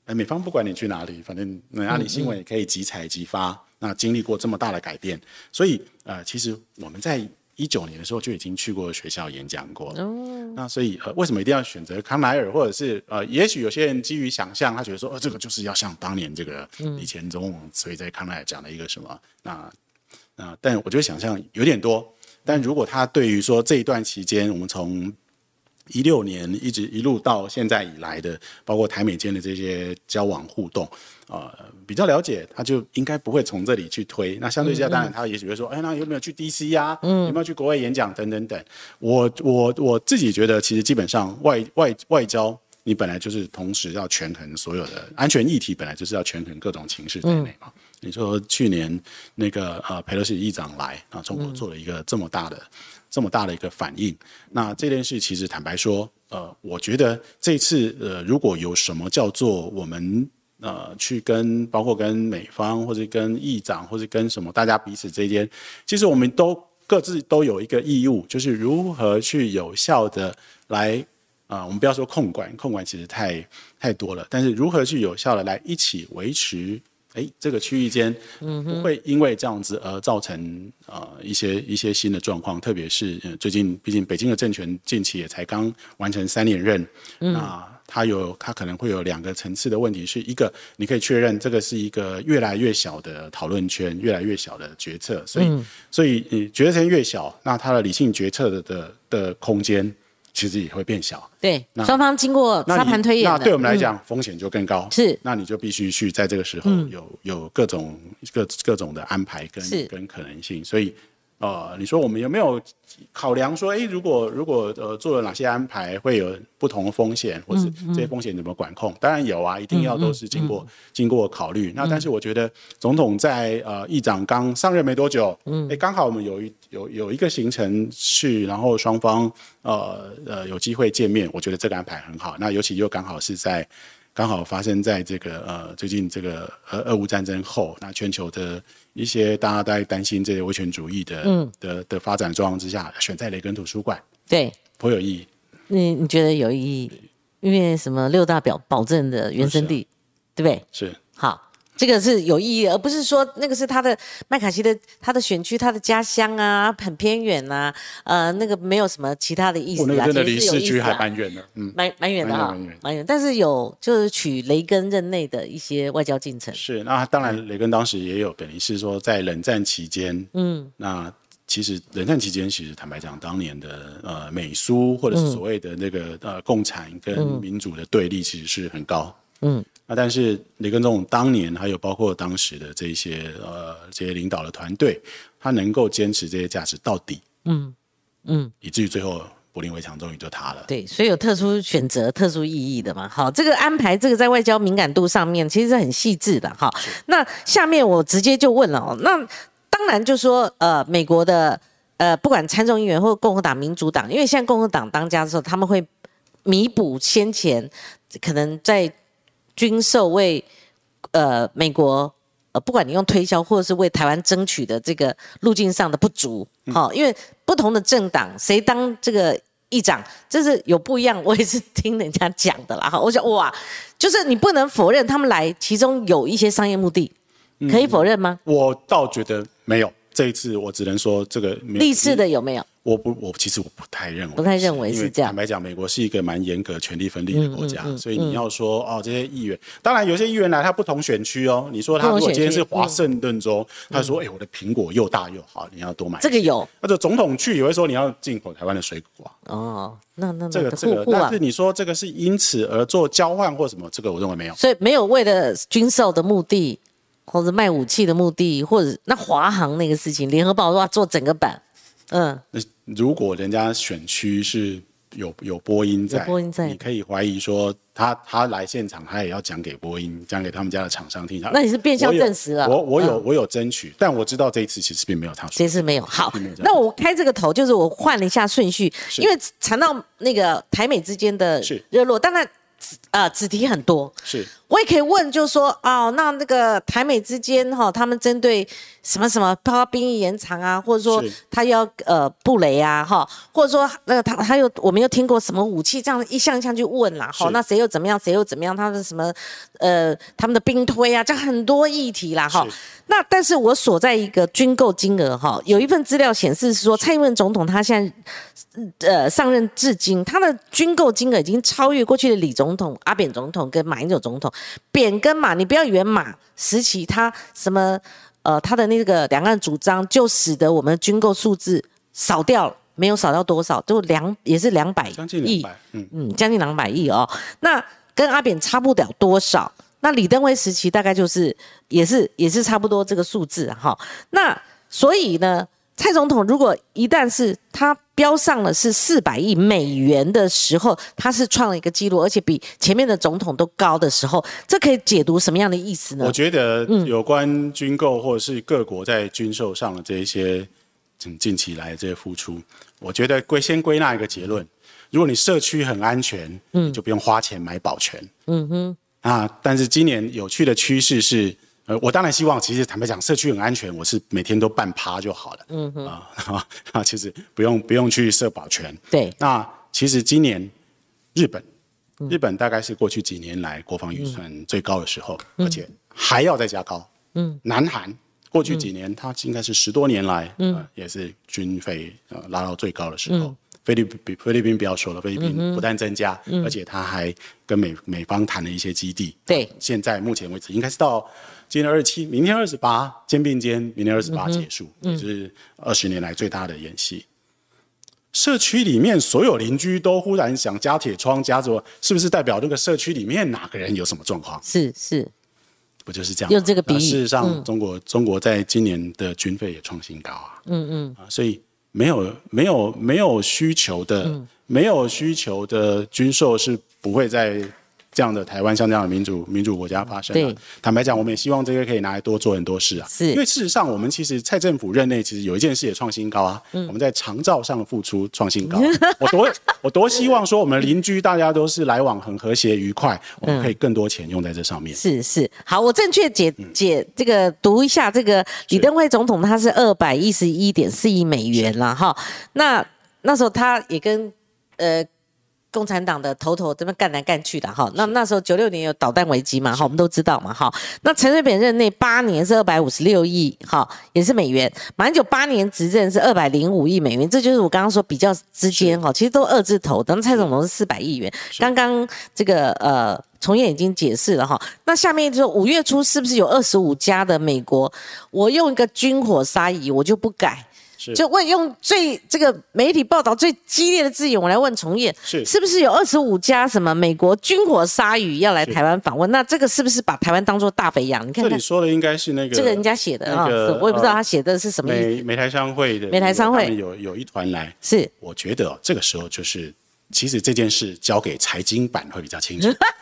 呃，美方不管你去哪里，反正那你新闻也可以即采即发。那经历过这么大的改变，所以呃，其实我们在一九年的时候就已经去过学校演讲过了。那所以呃，为什么一定要选择康奈尔，或者是呃，也许有些人基于想象，他觉得说，呃，这个就是要像当年这个李前总统，所以在康奈尔讲了一个什么？那那，但我觉得想象有点多。但如果他对于说这一段期间，我们从一六年一直一路到现在以来的，包括台美间的这些交往互动，呃，比较了解，他就应该不会从这里去推。那相对之下，当然他也许会说，哎，那有没有去 DC 呀、嗯有没有去国外演讲等等等。我我我自己觉得，其实基本上外外外交。你本来就是同时要权衡所有的安全议题，本来就是要权衡各种情势在内嘛。你说去年那个呃佩洛西议长来啊，中国做了一个这么大的、这么大的一个反应，那这件事其实坦白说，呃，我觉得这次呃如果有什么叫做我们呃去跟包括跟美方或者跟议长或者跟什么大家彼此之间，其实我们都各自都有一个义务，就是如何去有效的来。啊、我们不要说控管，控管其实太太多了，但是如何去有效的来一起维持，哎，这个区域间不会因为这样子而造成呃一些一些新的状况，特别是、呃、最近，毕竟北京的政权近期也才刚完成三连任，那它有它可能会有两个层次的问题，是一个你可以确认这个是一个越来越小的讨论圈，越来越小的决策，所以、所以你决策圈越小，那它的理性决策的的的空间其实也会变小。对，双方经过沙盘推演的，那对我们来嗯讲、风险就更高。是嗯那你就必须去在这个时候有、有各种各各种的安排跟跟可能性。所以呃，你说我们有没有考量说，诶，如果如果呃做了哪些安排，会有不同的风险，或嗯是这些风险怎么管控？当然有啊，一定要都是经过、经过考虑。那但是我觉得总统在呃议长刚上任没多久，嗯，诶，刚好我们有一有有一个行程去，然后双方呃呃有机会见面，我觉得这个安排很好。那尤其又刚好是在。刚好发生在这个呃最近这个呃俄乌战争后，那全球的一些大家在担心这些威权主义的、嗯的的发展状况之下，选在雷根图书馆对，颇有意义。你你觉得有意义？因为什么六大表保证的原生地，对不对？是好，这个是有意义的，而不是说那个是他的麦卡锡的他的选区，他的家乡啊，很偏远啊，呃，那个没有什么其他的意思啊，我那个真的离市区还蛮远的，嗯。蛮蛮远的哈蛮远。但是有就是取雷根任内的一些外交进程，是，那当然，雷根当时也有等于是说，在冷战期间，嗯，那其实冷战期间，其实坦白讲，当年的呃美苏或者是所谓的那个、呃共产跟民主的对立，其实是很高，嗯，那但是雷根总统当年还有包括当时的这些呃这些领导的团队，他能够坚持这些价值到底，嗯嗯，以至于最后柏林围墙终于就塌了。对，所以有特殊选择、特殊意义的嘛。好，这个安排，这个在外交敏感度上面其实是很细致的哈。那下面我直接就问了哦，那当然就说呃，美国的呃，不管参众议员或共和党、民主党，因为现在共和党当家的时候，他们会弥补先前可能在军售为呃美国呃，不管你用推销或者是为台湾争取的这个路径上的不足，好、因为不同的政党谁当这个议长，这是有不一样，我也是听人家讲的啦。哈，我想哇，就是你不能否认他们来其中有一些商业目的，可以否认吗？我倒觉得没有，这一次我只能说这个历次的有没有？我不，我其实我不太认为，不太认为是这样嗯坦白讲，美国是一个蛮严格权力分立的国家，所以你要说哦，这些议员，当然有些议员来他不同选区哦，你说他如果今天是华盛顿州，他说哎，我的苹果又大又好，你要多买。这个有或者总统去也会说你要进口台湾的水果啊，哦，那那那这个这个，但是，你说这个是因此而做交换或什么，这个我认为没有。所以没有为了军售的目的，或者卖武器的目的，或者那华航那个事情，联合报哇做整个版，嗯，那如果人家选区是有有波音在，有波音在。你可以怀疑说他他来现场，他也要讲给波音，讲给他们家的厂商听。那你是变相证实了。我我有、嗯。我有争取，但我知道这一次其实并没有他说这。次没有。好那我开这个头就是我换了一下顺序，因为谈到那个台美之间的是。热络，当然呃子题很多，是我也可以问，就说哦，那那个台美之间哈、他们针对什么什么，包括兵役延长啊，或者说他要呃布雷啊哈，或者说那个他他又我们又听过什么武器，这样一项一项去问啦哈，是那谁又怎么样，谁又怎么样，他的什么呃他们的兵推啊，这样很多议题啦哈是。那但是我所在一个军购金额哈，有一份资料显示是说，蔡英文总统他现在呃上任至今，他的军购金额已经超越过去的李总统、阿扁总统跟马英九总统。扁跟马，你不要以为马时期他什么呃他的那个两岸主张，就使得我们军购数字少掉了，没有少掉多少，就两也是两百将近亿两百，嗯，嗯，将近两百亿哦。那跟阿扁差不了多少。那李登辉时期大概就是也是也是差不多这个数字哈。那所以呢，蔡总统如果一旦是他标上了是四百亿美元的时候，他是创了一个记录，而且比前面的总统都高的时候，这可以解读什么样的意思呢我？觉得嗯有关军购或者是各国在军售上的这一些近近期来的这些付出，我觉得归先归纳一个结论：如果你社区很安全，嗯，就不用花钱买保全，嗯哼。啊，但是今年有趣的趋势是，呃，我当然希望，其实坦白讲，社区很安全，我是每天都半趴就好了，嗯哼，啊啊，其实不用不用去社保全，对，那其实今年日本，嗯。日本大概是过去几年来国防预算最高的时候，而且还要再加高。嗯，南韩过去几年，它应该是十多年来，嗯、也是军费呃拉到最高的时候。嗯。菲律宾菲律宾不要说了，菲律宾不但增加，而且他还跟美美方谈了一些基地。对。现在目前为止应该是到今天二十七，明天二十八，肩并肩，明天二十八结束，也就是二十年来最大的演习。社区里面所有邻居都忽然想加铁窗、加什么，是不是代表那个社区里面哪个人有什么状况？是是，不就是这样吗？用这个比喻事实上，中国中国在今年的军费也创新高啊。嗯嗯啊，所以没有没有没有需求的、嗯没有需求的军售是不会在这样的台湾像这样的民主民主国家发生、啊。对，坦白讲，我们也希望这个可以拿来多做很多事啊。是。因为事实上，我们其实蔡政府任内其实有一件事也创新高啊，嗯。我们在长照上的付出创新高啊、我多我多希望说，我们邻居大家都是来往很和谐愉快，我们可以更多钱用在这上面。是是，好，我正确解嗯。解这个读一下这个李登辉总统，他是二百一十一点四亿美元了，哈。那那时候他也跟呃共产党的头头这边干来干去的哈。那那时候九六年有导弹危机嘛哈，我们都知道嘛哈。那陈水扁任内八年是二百五十六亿哈，也是美元。马英九八年执政是二百零五亿美元，这就是我刚刚说比较之间哈，其实都二字头。等蔡总统是四百亿元。刚刚这个呃，从业已经解释了哈。那下面就五月初是不是有二十五家的美国？我用一个军火杀疑，我就不改。就问用最这个媒体报道最激烈的字眼，我来问从业，是是不是有二十五家什么美国军火鲨鱼要来台湾访问？那这个是不是把台湾当做大肥羊？你看这里说的应该是那个这个人家写的啊，我也不知道他写的是什么意思。美台商会的美台商会有有一团来，是我觉得这个时候就是其实这件事交给财经版会比较清楚。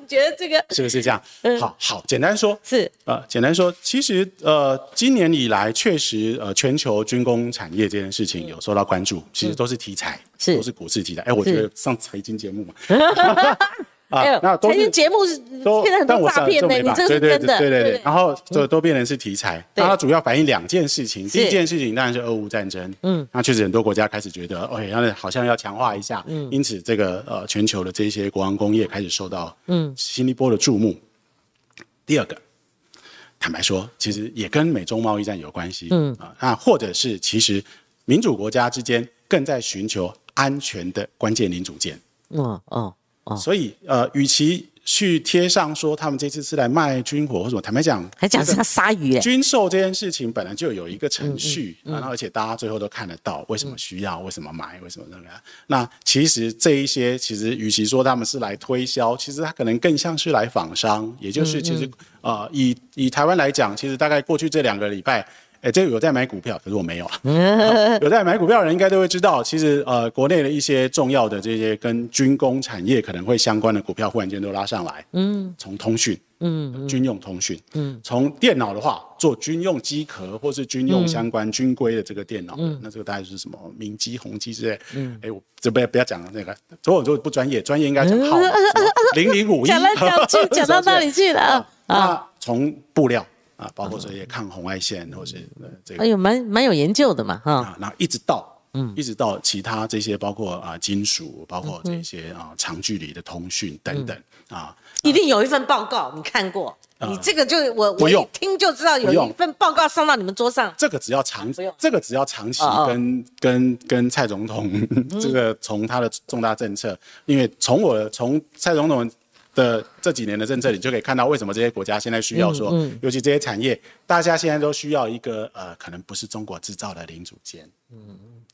你觉得这个是不是这样？好好，简单说，是。呃，简单说，其实呃，今年以来确实呃，全球军工产业这件事情有受到关注，其实都是题材，是。都是股市题材。哎，我觉得上财经节目嘛。啊，那财经节目是现在很多诈骗的，你这是真的，对对对。然后都都变成是题材，那它主要反映两件事情。第一件事情当然是俄乌战争，嗯，那确实很多国家开始觉得，哎，要好像要强化一下，嗯，因此这个呃全球的这些国防工业开始受到嗯。新一波的注目。第二个，坦白说，其实也跟美中贸易战有关系，嗯。啊，那或者是其实民主国家之间更在寻求安全的关键零组件，哦哦。所以，呃，与其去贴上说他们这次是来卖军火或什么，坦白讲，还讲是他鲨鱼军售这件事情本来就有一个程序，然后而且大家最后都看得到为什么需要，为什么买，为什么那个。那其实这一些，其实与其说他们是来推销，其实他可能更像是来访商，也就是其实，呃，以以台湾来讲，其实大概过去这两个礼拜。哎，这个有在买股票，可是我没有啊。有在买股票的人应该都会知道，其实呃，国内的一些重要的这些跟军工产业可能会相关的股票，忽然间都拉上来。嗯，从通讯，嗯，军用通讯，嗯，从电脑的话，做军用机壳或是军用相关军规的这个电脑，那这个大概是什么明基、宏基之类。嗯，哎，我这不要不要讲那个，所以我就不专业，专业应该讲号 零零五一。讲来讲去 讲到那里去了啊？从布料。啊，包括这些抗红外线，或是这个，哎呦，蛮蛮有研究的嘛，哈。然后一直到，嗯，一直到其他这些，包括啊金属，包括这些啊长距离的通讯等等啊，一定有一份报告，你看过？你这个就我我一听就知道有一份报告送到你们桌上。这个只要长，这个只要长期跟跟跟蔡总统 这个从他的重大政策，因为从我从蔡总统。的这几年的政策，你就可以看到为什么这些国家现在需要说，尤其这些产业，大家现在都需要一个呃，可能不是中国制造的零组件，嗯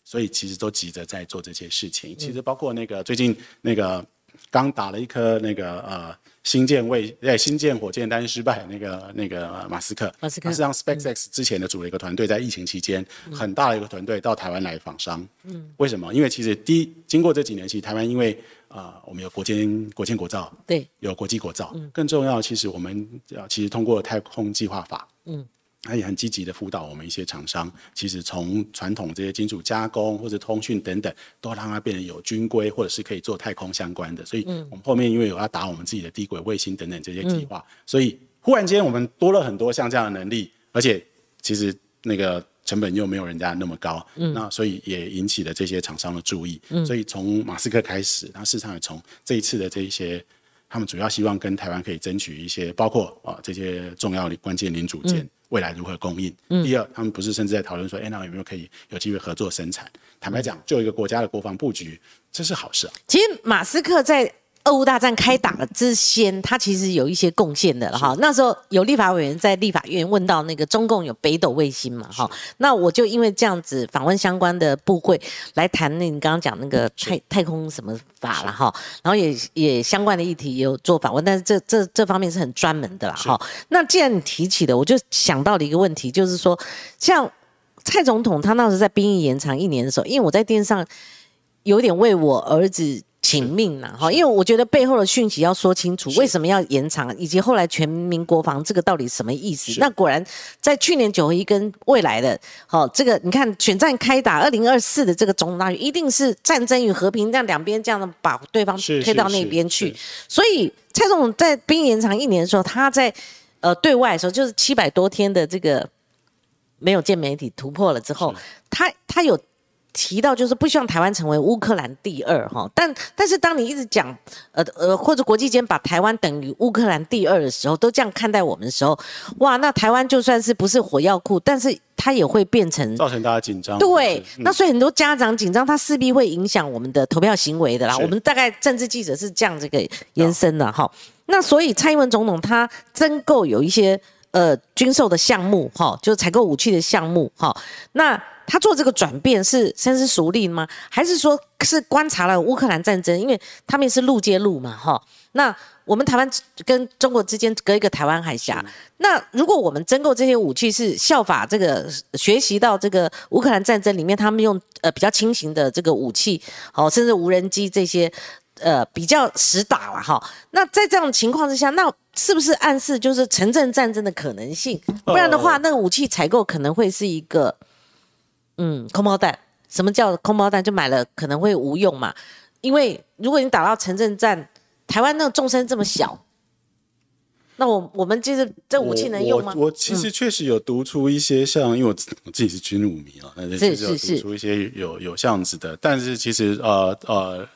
所以其实都急着在做这些事情。其实包括那个最近那个刚打了一颗那个呃新建卫在新建火箭，但是失败，那个那个马斯克，马斯克。实际上 SpaceX 之前的组了一个团队，在疫情期间很大的一个团队到台湾来访商，嗯，为什么？因为其实第一经过这几年，其实台湾因为啊，我们有国建国建国造，对，有国际国造。更重要，其实我们啊，其实通过太空计划法，嗯，它也很积极的辅导我们一些厂商。其实从传统这些金属加工或者通讯等等，都让它变成有军规或者是可以做太空相关的。所以，我们后面因为有要打我们自己的低轨卫星等等这些计划，所以忽然间我们多了很多像这样的能力，而且其实那个。成本又没有人家那么高，嗯那所以也引起了这些厂商的注意。所以从马斯克开始，那市场也从这一次的这一些，他们主要希望跟台湾可以争取一些，包括啊这些重要的关键零组件未来如何供应。第二，他们不是甚至在讨论说，哎，那有没有可以有机会合作生产？坦白讲，就一个国家的国防布局，这是好事。其实马斯克在。俄乌大战开打了之前，他其实有一些贡献的了哈。那时候有立法委员在立法院问到那个中共有北斗卫星嘛哈，那我就因为这样子访问相关的部会来谈那你刚刚讲那个太太空什么法了哈，然后也也相关的议题也有做访问，但是这这这方面是很专门的啦哈。那既然你提起的，我就想到了一个问题，就是说像蔡总统他那时在兵役延长一年的时候，因为我在电视上有点为我儿子。请命呐，哈，因为我觉得背后的讯息要说清楚，为什么要延长，以及后来全民国防这个到底什么意思？那果然在去年九合一跟未来的，好，这个你看选战开打，二零二四的这个总统大选一定是战争与和平，这样两边这样的把对方推到那边去。所以蔡总统在兵延长一年的时候，他在呃对外的时候，就是七百多天的这个没有见媒体突破了之后，他他有。提到就是不希望台湾成为乌克兰第二哈，但但是当你一直讲呃呃或者国际间把台湾等于乌克兰第二的时候，都这样看待我们的时候，哇，那台湾就算是不是火药库，但是它也会变成造成大家紧张。对，嗯那所以很多家长紧张，它势必会影响我们的投票行为的啦。我们大概政治记者是这样这个延伸的哈。那所以蔡英文总统他增购有一些呃军售的项目哈，就是采购武器的项目哈。那他做这个转变是深思熟虑吗？还是说是观察了乌克兰战争？因为他们也是陆接陆嘛哈。那我们台湾跟中国之间隔一个台湾海峡，那如果我们增购这些武器是效法这个学习到这个乌克兰战争里面他们用呃比较轻型的这个武器，哦，甚至无人机这些呃比较实打了哈。那在这样的情况之下，那是不是暗示就是城镇战争的可能性？不然的话，那个武器采购可能会是一个嗯空包弹。什么叫空包弹？就买了可能会无用嘛？因为如果你打到城镇战，台湾那个纵深这么小，那我我们就是这武器能用吗？嗯我我其实确实有读出一些像，因为我自我自己是军武迷啊，但是确实有读出一些有有这样子的，但是其实呃呃，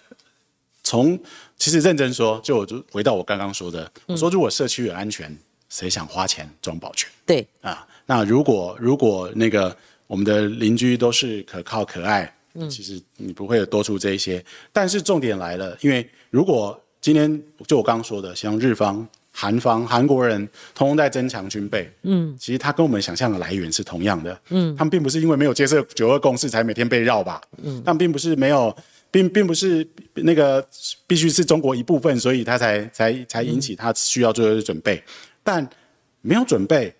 从其实认真说，就我就回到我刚刚说的，嗯我说如果社区有安全，谁想花钱装保全对，啊？那如果如果那个我们的邻居都是可靠可爱，嗯。其实你不会有多出这一些。但是重点来了，因为如果今天就我刚刚说的，像日方、韩方、韩国人通通在增强军备，嗯，其实它跟我们想象的来源是同样的，嗯，他们并不是因为没有接受九二共识才每天被绕吧，嗯，但并不是没有。并并不是那个必须是中国一部分，所以他才才才引起他需要做的准备，但没有准备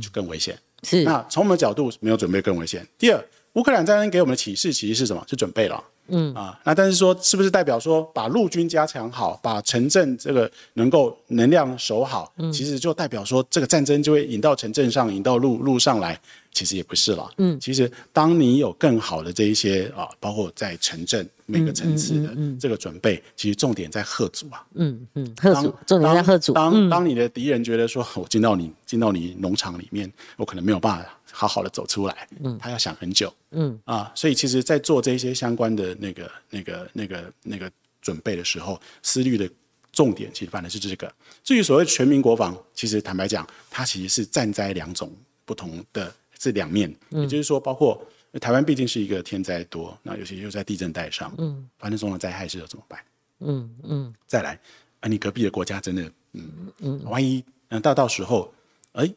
就更危险。是那从我们的角度，没有准备更危险。第二，乌克兰战争给我们的启示其实是什么？是准备了。嗯啊，那但是说是不是代表说把陆军加强好，把城镇这个能够能量守好，其实就代表说这个战争就会引到城镇上，引到路路上来？其实也不是了。嗯，其实当你有更好的这一些啊，包括在城镇每个层次的这个准备，其实重点在贺祖啊。嗯嗯，贺当主重点在贺主，当当你的敌人觉得说，我进到你进到你农场里面，我可能没有办法好好的走出来，嗯，他要想很久，嗯。啊，所以其实，在做这些相关的那个那个那个那个准备的时候，思虑的重点其实反而是这个。至于所谓全民国防，其实坦白讲，它其实是站在两种不同的这两面，嗯。也就是说，包括台湾毕竟是一个天灾多，那尤其又在地震带上，嗯，发生重大灾害时候怎么办？嗯嗯，再来，啊，你隔壁的国家真的，嗯嗯，万一嗯到到时候，哎，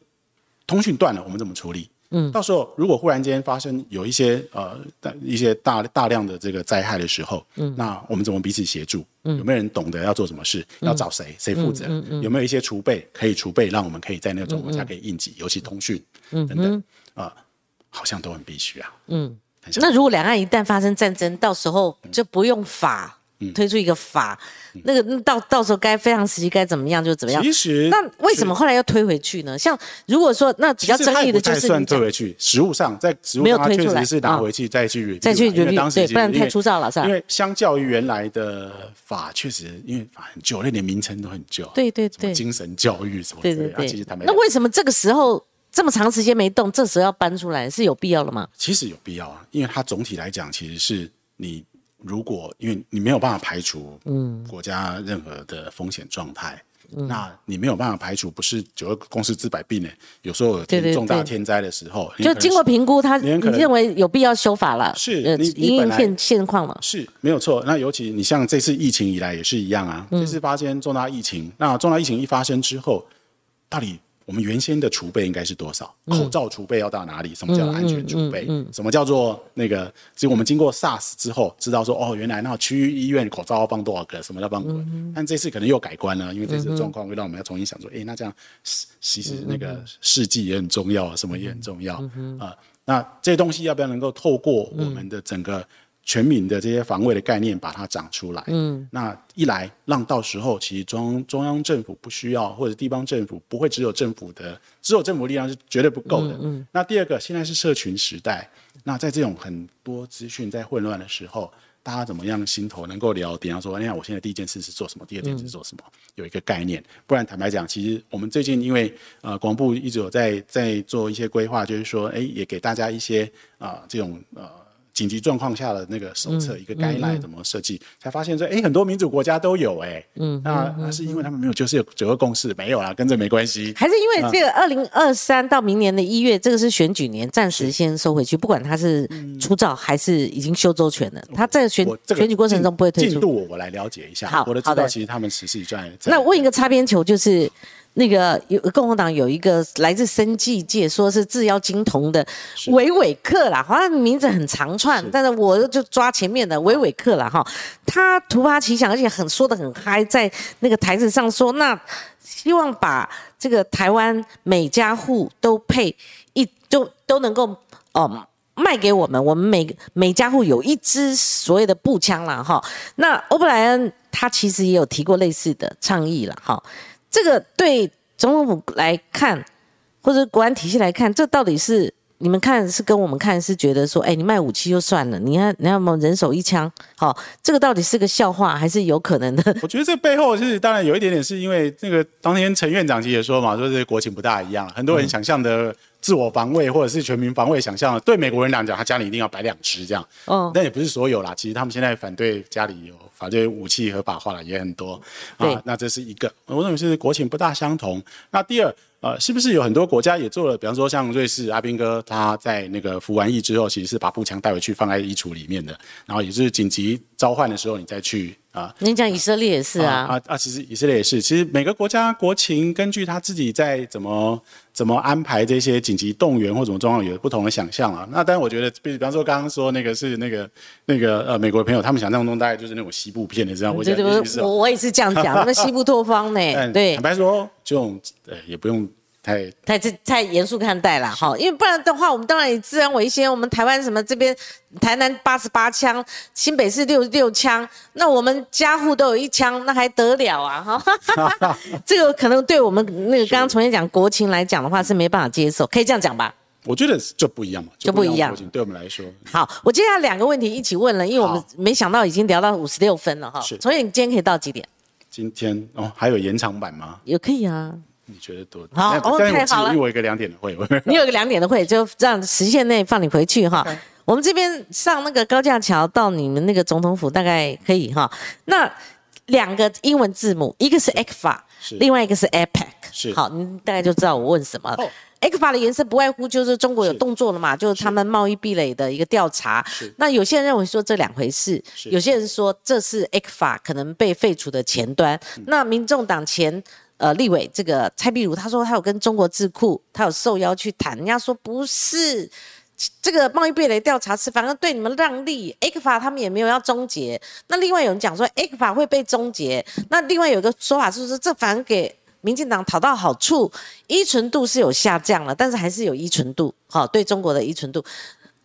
通讯断了，我们怎么处理？嗯，到时候如果忽然间发生有一些呃大一些大大量的这个灾害的时候，嗯，那我们怎么彼此协助？嗯，有没有人懂得要做什么事？要找谁？谁负责？有没有一些储备可以储备，让我们可以在那个状况下可以应急，尤其通讯，嗯等等啊、好像都很必须啊。嗯，那如果两岸一旦发生战争，到时候就不用法、推出一个法，那个那到到时候该非常时期该怎么样就怎么样。其实那为什么后来要推回去呢？像如果说那比较争议的就是你讲退回去，实物上在实物上确实是拿啊回去再去再去当时对不然太粗糙了是吧？因为相较于原来的法，确实因为法很旧，那连名称都很旧，对对对。精神教育什么对对对，其实他们，那为什么这个时候这么长时间没动，这时候要搬出来是有必要了吗？其实有必要啊，因为它总体来讲，其实是你如果因为你没有办法排除嗯国家任何的风险状态。嗯那你没有办法排除，不是九二公司治百病呢？有时候有天重大天灾的时候，就经过评估，他你认为有必要修法了，是呃，你因应现现况了。是没有错。那尤其你像这次疫情以来也是一样啊，嗯这次发生重大疫情，那重大疫情一发生之后，到底我们原先的储备应该是多少？嗯口罩储备要到哪里？什么叫安全储备？什么叫做那个？其实我们经过 SARS 之后，知道说哦，原来那区域医院口罩要放多少个？什么要放多少但这次可能又改观了，因为这次的状况会让我们要重新想说，哎，那这样其实那个试剂也很重要，什么也很重要啊。那这些东西要不要能够透过我们的整个全民的这些防卫的概念把它长出来？嗯，那一来让到时候其实中中央政府不需要，或者地方政府不会只有政府的只有政府力量是绝对不够的。嗯，那第二个，现在是社群时代，那在这种很多资讯在混乱的时候。大家怎么样心头能够聊点？要说，哎呀，我现在第一件事是做什么，第二件事是做什么，有一个概念。不然坦白讲，其实我们最近因为呃，广部一直有在在做一些规划，就是说，哎，也给大家一些啊、这种呃紧急状况下的那个手册，一个 guideline 怎么设计，才发现说，哎，很多民主国家都有，哎，嗯，那那是因为他们没有就是有九个共识，没有啦，跟这没关系，还是因为这个二零二三到明年的一月，这个是选举年，暂时先收回去，不管他是出照还是已经修周全了，他在选选举过程中不会退出。进度我来了解一下，好，我的知道其实他们实施在。那问一个擦边球就是。那个有共和党有一个来自生计界，说是制药金童的维伟克啦，好像名字很长串，但是我就抓前面的维伟克了哈。他突发奇想，而且很说的很嗨，在那个台子上说，那希望把这个台湾每家户都配一，都都能够哦卖给我们，我们每每家户有一支所谓的步枪了哈。那欧布莱恩他其实也有提过类似的倡议了哈。这个对总统府来看，或者国安体系来看，这到底是你们看是跟我们看是觉得说，哎，你卖武器就算了，你看你要么人手一枪，好，这个到底是个笑话还是有可能的？我觉得这背后是当然有一点点是因为那个当天陈院长其实也说嘛，说这国情不大一样，很多人想象的。自我防卫或者是全民防卫，想象对美国人来讲，他家里一定要摆两支这样。哦，但也不是所有啦。其实他们现在反对家里有反对武器合法化了也很多。啊，那这是一个，我认为是国情不大相同。那第二。呃，是不是有很多国家也做了？比方说像瑞士，阿兵哥他在那个服完役之后，其实是把步枪带回去放在衣橱里面的，然后也是紧急召唤的时候你再去啊。你讲以色列也是啊。啊啊，其实以色列也是，其实每个国家国情根据他自己在怎么怎么安排这些紧急动员或怎么状况，有不同的想象啊。那当然，我觉得比比方说刚刚说那个是那个那个呃美国的朋友，他们想象中大概就是那种西部片的这样。我觉得我我也是这样讲，那西部拓荒呢？对，坦白说。这种呃也不用太太太太严肃看待了哈，因为不然的话，我们当然以自然为先。我们台湾什么这边台南八十八枪，新北市六十六枪，那我们家户都有一枪，那还得了啊哈？这个可能对我们那个刚刚重新讲国情来讲的话是没办法接受，可以这样讲吧？我觉得就不一样嘛，就不一样。对我们来说，好，我接下来两个问题一起问了，因为我们没想到已经聊到五十六分了哈。是，重新你今天可以到几点？今天哦，还有延长版吗？也可以啊。你觉得多？好，哦，太好了。我一个两点的会，你有个两点的会，就这样时限内放你回去哈。我们这边上那个高架桥到你们那个总统府大概可以哈。那两个英文字母，一个是 ECFA，另外一个是 APEC。是，好，你大概就知道我问什么。ECFA 的颜色不外乎就是中国有动作了嘛，就是他们贸易壁垒的一个调查。那有些人认为说这两回事，有些人说这是 ECFA 可能被废除的前端。那民众党前呃立委这个蔡壁如他说他有跟中国智库他有受邀去谈，人家说不是这个贸易壁垒调查是反而对你们让利，ECFA 他们也没有要终结。那另外有人讲说 ECFA 会被终结，那另外有个说法就是这反而给。民进党讨到好处，依存度是有下降了，但是还是有依存度，好，对中国的依存度，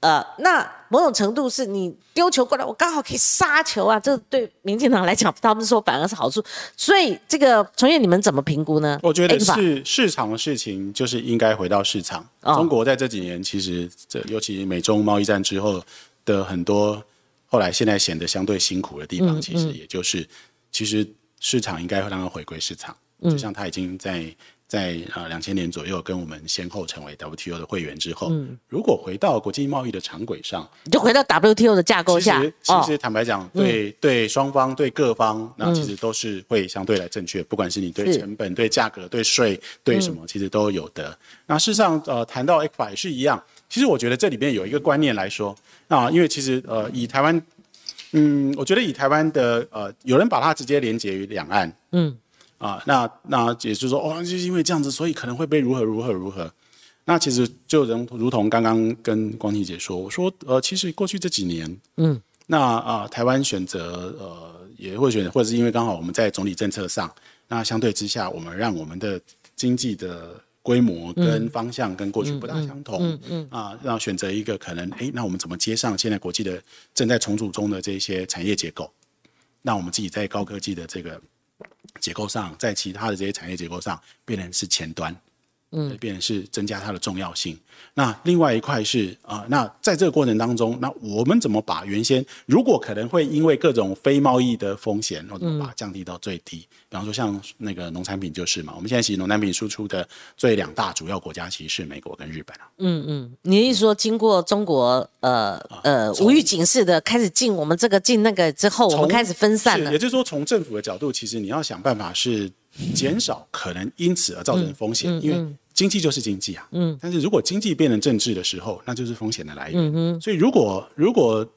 呃，那某种程度是你丢球过来，我刚好可以杀球啊，这对民进党来讲，他们说反而是好处，所以这个从业你们怎么评估呢？我觉得是市场的事情，就是应该回到市场。中国在这几年其实，这尤其美中贸易战之后的很多，后来现在显得相对辛苦的地方，其实也就是，其实市场应该会让它回归市场。就像他已经在在啊两千年左右跟我们先后成为 WTO 的会员之后，如果回到国际贸易的常轨上，你就回到 WTO 的架构下，其实其实坦白讲，对对双方对各方，那其实都是会相对来正确，不管是你对成本、对价格、对税、对什么，其实都有的。那事实上，呃，谈到 e q 也是一样。其实我觉得这里边有一个观念来说，啊，因为其实呃，以台湾，嗯，我觉得以台湾的呃，有人把它直接连接于两岸，嗯。啊，那那也就是说，哦，就是因为这样子，所以可能会被如何如何如何。那其实就如如同刚刚跟光庭姐说，我说，呃，其实过去这几年，嗯，那啊，台湾选择呃，也会选，或者是因为刚好我们在总理政策上，那相对之下，我们让我们的经济的规模跟方向跟过去不大相同，嗯嗯，啊，让选择一个可能，哎，那我们怎么接上现在国际的正在重组中的这些产业结构？那我们自己在高科技的这个。结构上，在其他的这些产业结构上，变成是前端，嗯，变成是增加它的重要性。那另外一块是啊、那在这个过程当中，那我们怎么把原先如果可能会因为各种非贸易的风险，我怎么把它降低到最低？比方说像那个农产品就是嘛，我们现在其实农产品输出的最两大主要国家其实是美国跟日本啊。你的意思说，经过中国呃呃无预警式的开始进我们这个进那个之后，我们从开始分散了是也。就是说，从政府的角度，其实你要想办法是减少可能因此而造成的风险，因为经济就是经济啊。嗯。但是如果经济变成政治的时候，那就是风险的来源。嗯所以如果如果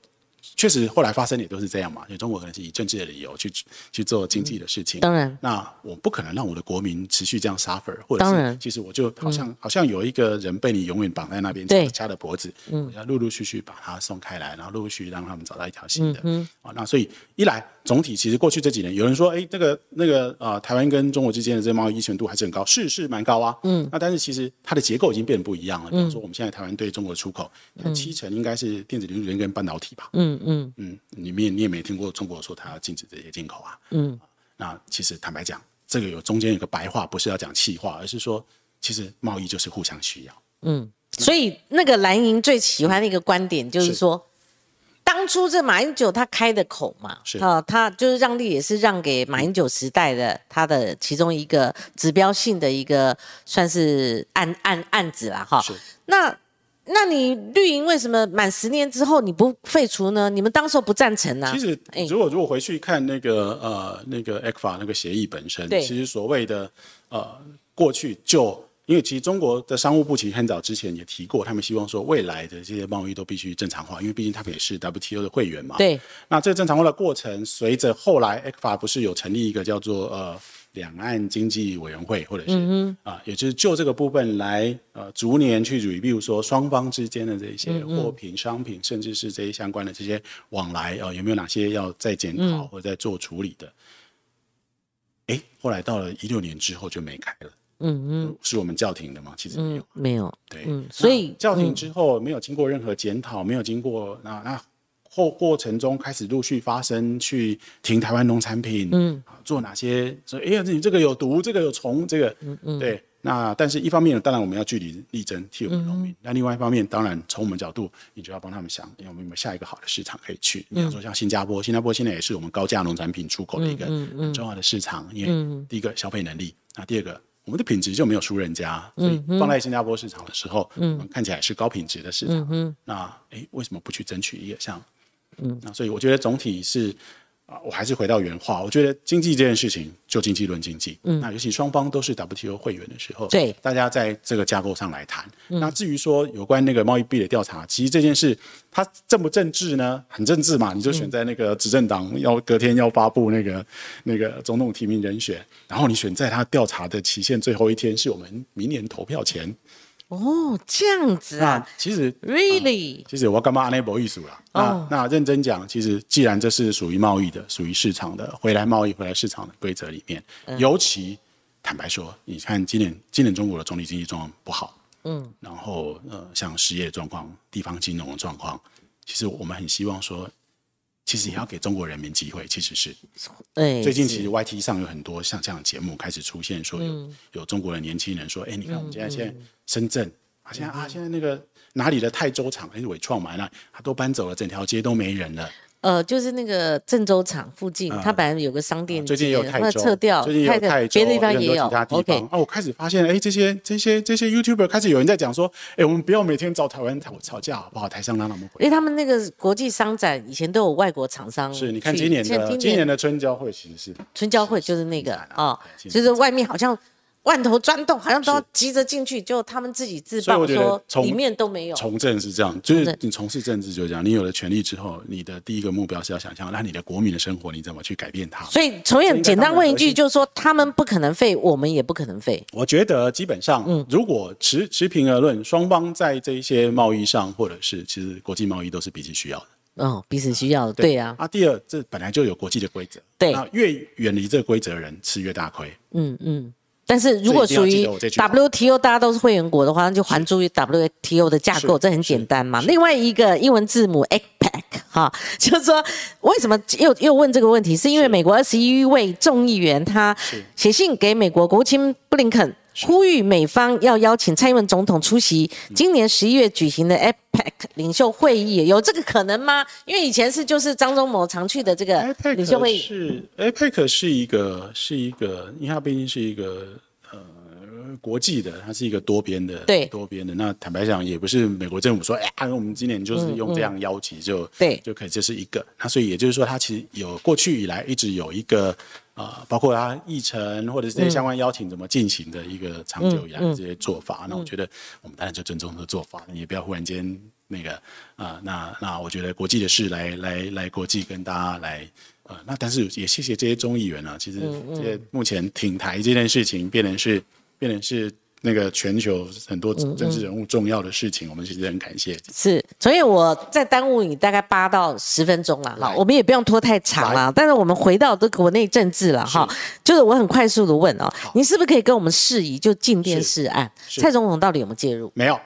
确实后来发生也都是这样嘛，因为中国可能是以政治的理由去去做经济的事情。当然，那我不可能让我的国民持续这样 suffer，或者是其实我就好像、好像有一个人被你永远绑在那边，掐着脖子，我要陆陆续续把他送开来，然后陆陆续续让他们找到一条新的。嗯啊，那所以一来总体其实过去这几年有人说，哎，这个那个呃，台湾跟中国之间的这个贸易依存度还是很高，是是蛮高啊。嗯，那但是其实它的结构已经变得不一样了。比方说我们现在台湾对中国的出口，它七成应该是电子零组件跟半导体吧。嗯嗯嗯，你们也你也没听过中国说它要禁止这些进口啊。嗯，那其实坦白讲，这个有中间有个白话，不是要讲气话，而是说，其实贸易就是互相需要。嗯，所以那个蓝营最喜欢的一个观点就是是说，当初这马英九他开的口嘛，是啊，他就是让利也是让给马英九时代的他的其中一个指标性的一个算是案案案子啦，哈是。那那你绿营为什么满十年之后你不废除呢？你们当时候不赞成呢、其实哎，如果如果回去看那个呃那个 ECFA 那个协议本身，其实所谓的呃过去就。因为其实中国的商务部其实很早之前也提过，他们希望说未来的这些贸易都必须正常化，因为毕竟他们也是 WTO 的会员嘛。对，那这个正常化的过程，随着后来 ECFA 不是有成立一个叫做呃两岸经济委员会，或者是啊、也就是就这个部分来呃逐年去比，比如说双方之间的这些货品、商品，甚至是这些相关的这些往来呃有没有哪些要再检讨或者再做处理的？哎、后来到了一六年之后就没开了，嗯嗯。是我们叫停的吗？其实没有。嗯。，没有，对，嗯所以叫停之后没有经过任何检讨，没有经过那那后过程中开始陆续发生去停台湾农产品，嗯，做哪些说哎呀你这个有毒，这个有虫，这个，嗯嗯，对。那但是一方面，当然我们要据理力争，替我们农民；那另外一方面，当然从我们角度，你就要帮他们想，哎我们有没有下一个好的市场可以去？比方说像新加坡，新加坡现在也是我们高价农产品出口的一个很重要的市场，因为第一个消费能力，那第二个我们的品质就没有输人家，所以放在新加坡市场的时候，嗯，看起来是高品质的市场。嗯那诶，为什么不去争取一个像？嗯，那所以我觉得总体是啊、我还是回到原话，我觉得经济这件事情就经济论经济。嗯，那尤其双方都是 WTO 会员的时候，对大家在这个架构上来谈。那至于说有关那个贸易壁垒调查，其实这件事它政不政治呢？很政治嘛，你就选在那个执政党要隔天要发布那个那个总统提名人选，然后你选在他调查的期限最后一天，是我们明年投票前。哦这样子啊其实，really，其实我干嘛那不艺术啦？那、哦那认真讲，其实既然这是属于贸易的、属于市场的回来贸易、回来市场的规则里面，嗯尤其坦白说，你看今年今年中国的总体经济状况不好，嗯，然后呃像失业状况、地方金融的状况，其实我们很希望说。其实也要给中国人民机会，其实是。哎，最近其实 YT 上有很多像这样的节目开始出现，说有、嗯。有中国的年轻人说，哎，你看我们现在现在深圳啊，现在啊现在那个哪里的泰州厂还是伟创嘛，那他都搬走了，整条街都没人了。呃，就是那个郑州厂附近，它本来有个商店，啊最近也有泰那州，撤掉，最近有泰州，别的地方也有其他地方。OK，啊，我开始发现，哎，这些这些这些 YouTuber 开始有人在讲说，哎，我们不要每天找台湾吵吵架好不好？台上让他们回。因为他们那个国际商展以前都有外国厂商，是你看今年的今年的春交会其实是春交会就是那个啊就是外面好像万头钻洞，好像都要急着进去，就他们自己自曝所以我觉得说里面都没有。从政是这样，就是你从事政治就是这样。你有了权利之后，你的第一个目标是要想象，那你的国民的生活你怎么去改变它？所以从演这应该简单问一句，就是说他们不可能废，我们也不可能废。我觉得基本上，嗯如果持持平而论，双方在这一些贸易上，或者是其实国际贸易都是彼此需要的。哦，彼此需要的，对呀、啊，第二，这本来就有国际的规则，对那越远离这个规则的人吃越大亏。嗯嗯。但是如果属于 WTO，大家都是会员国的话，那就还诸于 WTO 的架构，这很简单嘛。另外一个英文字母 APEC 哈，就是说为什么又又问这个问题，是因为美国二十一位众议员他写信给美国国务卿布林肯呼吁美方要邀请蔡英文总统出席今年十一月举行的 APEC 领袖会议，有这个可能吗？因为以前是就是张忠谋常去的这个领袖会议。是 APEC 是一个是一个，因为它毕竟是一个呃国际的，它是一个多边的，对多边的。那坦白讲，也不是美国政府说，哎呀，我们今年就是用这样邀请就对就可以，这是一个。那所以也就是说，它其实有过去以来一直有一个。啊，包括它议程或者是这些相关邀请怎么进行的一个长久以来的这些做法，那我觉得我们当然就尊重这个做法，也不要忽然间那个啊，那那我觉得国际的事来来来国际跟大家来呃，那但是也谢谢这些中议员啊，其实这些目前挺台这件事情变成是变成是。那个全球很多政治人物重要的事情，我们其实很感谢。是，所以我在耽误你大概八到十分钟了，哈，我们也不用拖太长了。但是我们回到这国内政治了，哈，就是我很快速的问哦，你是不是可以跟我们示意，就进电视案，蔡总统到底有没有介入？没有。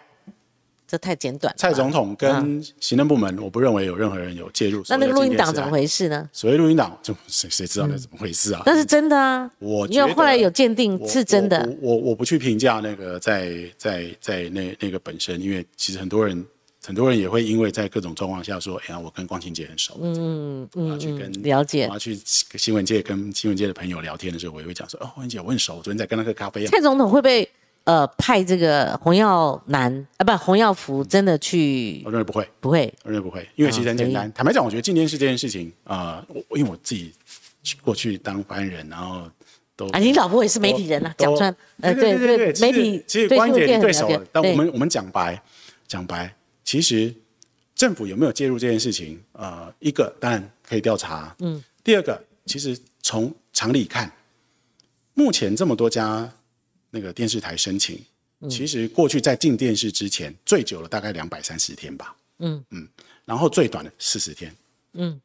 这太简短。蔡总统跟行政部门，我不认为有任何人有介入。那那个录音档怎么回事呢？所谓录音档，就谁谁知道那怎么回事啊？那是真的啊！我因为后来有鉴定是真的。我我不去评价那个在在在那那个本身，因为其实很多人很多人也会因为在各种状况下说，哎呀，我跟光晴姐很熟，嗯嗯，我要去跟了解，我要去新闻界跟新闻界的朋友聊天的时候，我也会讲说，哦，光晴姐我很熟，昨天在跟那个咖啡。蔡总统会被。呃，派这个洪耀南啊，不，洪耀福真的去？我认为不会，不会，我认为不会，因为其实很简单。坦白讲，我觉得进电视这件事情啊，我因为我自己过去当发言人，然后都啊，你老婆也是媒体人啊，讲穿，呃，对对对，媒体其实关键对手。但我们我们讲白讲白，其实政府有没有介入这件事情？呃，一个当然可以调查，嗯，第二个，其实从常理看，目前这么多家。那个电视台申请，其实过去在进电视之前，最久了大概两百三十天吧。嗯嗯，然后最短的四十天。嗯。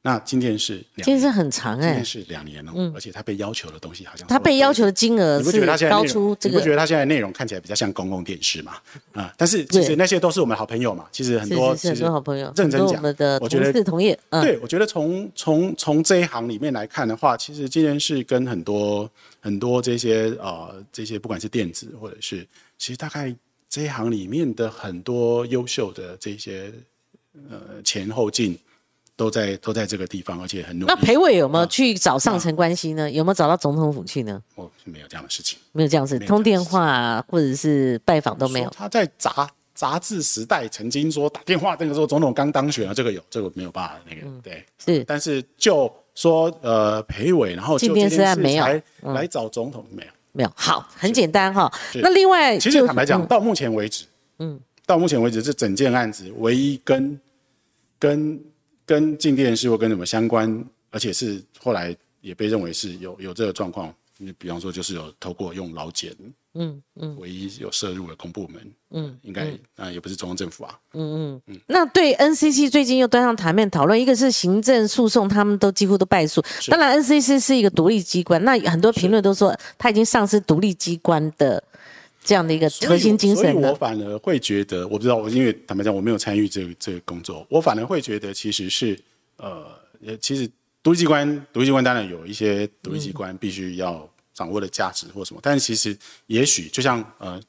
那今天是，今天是很长哎，今天是两年哦，而且他被要求的东西好像他被要求的金额是高出这个，你不觉得他现在内容看起来比较像公共电视嘛？啊，但是其实那些都是我们好朋友嘛，其实很多其实好朋友，认真讲，我觉得同业，对，我觉得从从从这一行里面来看的话，其实今天是跟很多很多这些呃这些不管是电子或者是，其实大概这一行里面的很多优秀的这些呃前后进。都在都在这个地方，而且很努力。那裴伟有没有去找上层关系呢？有没有找到总统府去呢？哦，没有这样的事情，没有这样事，通电话或者是拜访都没有。他在杂杂志时代曾经说打电话，那个时候总统刚当选啊，这个有，这个没有办法那个对。是，但是就说呃裴伟，然后进电视案没有来找总统没有没有。好，很简单哈。那另外，其实坦白讲，到目前为止，嗯，到目前为止这整件案子唯一跟跟。跟静电是或跟什么相关，而且是后来也被认为是有有这个状况。你比方说，就是有透过用劳检，嗯嗯，唯一有涉入的公部门，嗯，应该啊也不是中央政府啊，嗯嗯嗯。那对 NCC 最近又端上台面讨论，一个是行政诉讼，他们都几乎都败诉。当然，NCC 是一个独立机关，那很多评论都说他已经丧失独立机关的。这样的一个核心精神，所以我反而会觉得，我不知道，我因为坦白讲，我没有参与这个这个工作，我反而会觉得，其实是呃，其实独立机关，独立机关当然有一些独立机关必须要掌握的价值或什么，但是其实也许就像呃，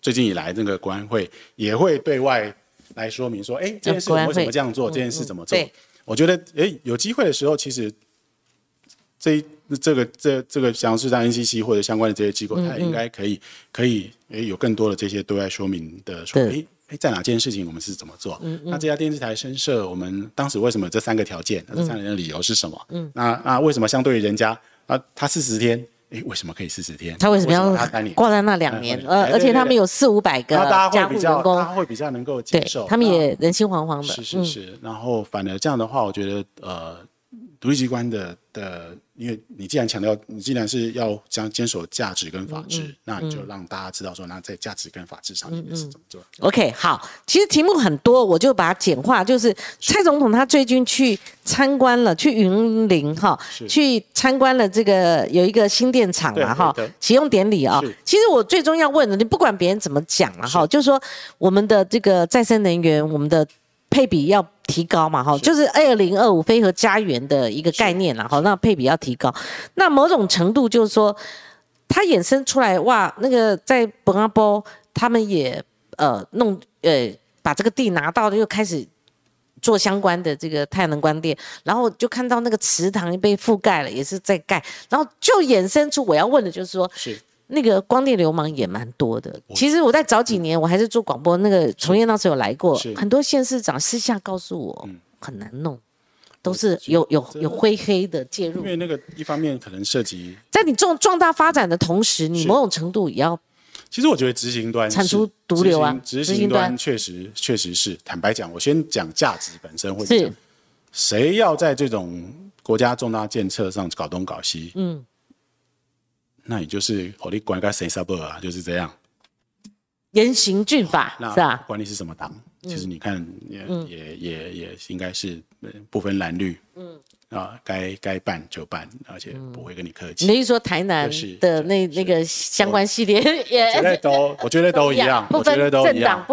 最近以来那个国安会也会对外来说明说，哎，这件事为什么这样做，这件事怎么做？我觉得，哎，有机会的时候，其实这。那这个这这个像是在 NCC 或者相关的这些机构，它应该可以可以诶有更多的这些对外说明的说，诶诶在哪件事情我们是怎么做？那这家电视台申设，我们当时为什么这三个条件？那这三个的理由是什么？嗯，那那为什么相对于人家啊，他四十天，诶为什么可以四十天？他为什么要挂在那两年？呃，而且他们有四五百个加护员工，他会比较能够接受，他们也人心惶惶的。是是是，然后反而这样的话，我觉得呃，独立机关的的。因为你既然强调，你既然是要将坚守价值跟法治，那你就让大家知道说，那在价值跟法治上面是怎么做。OK，好，其实题目很多，我就把它简化，就是蔡总统他最近去参观了，去云林哈，去参观了这个有一个新电厂嘛哈，启用典礼啊。其实我最终要问的，你不管别人怎么讲了哈，就是说我们的这个再生能源，我们的。配比要提高嘛，哈，就是二零二五飞和家园的一个概念啦，哈，那配比要提高，那某种程度就是说，它衍生出来哇，那个在本阿波他们也呃弄呃把这个地拿到了，又开始做相关的这个太阳能光电，然后就看到那个池塘被覆盖了，也是在盖，然后就衍生出我要问的就是说，是那个光电流氓也蛮多的。其实我在早几年我还是做广播，那个从业那时候有来过，很多县市长私下告诉我嗯很难弄，都是有有有灰黑的介入因。为那个一方面可能涉及，在你壮壮大发展的同时，你某种程度也要其实我觉得执行端铲除是毒瘤啊执行行端确实确实是，坦白讲，我先讲价值本身会是讲，谁要在这种国家重大建设上搞东搞西，嗯，那也就是火力管个谁杀不啊，就是这样。严刑峻法，是吧？管你是什么党，其实你看也、嗯。也也也应该是呃不分蓝绿，嗯。啊，该该办就办，而且不会跟你客气。你是说台南是的那那个相关系列 也都，我觉得都一样，我觉得都一样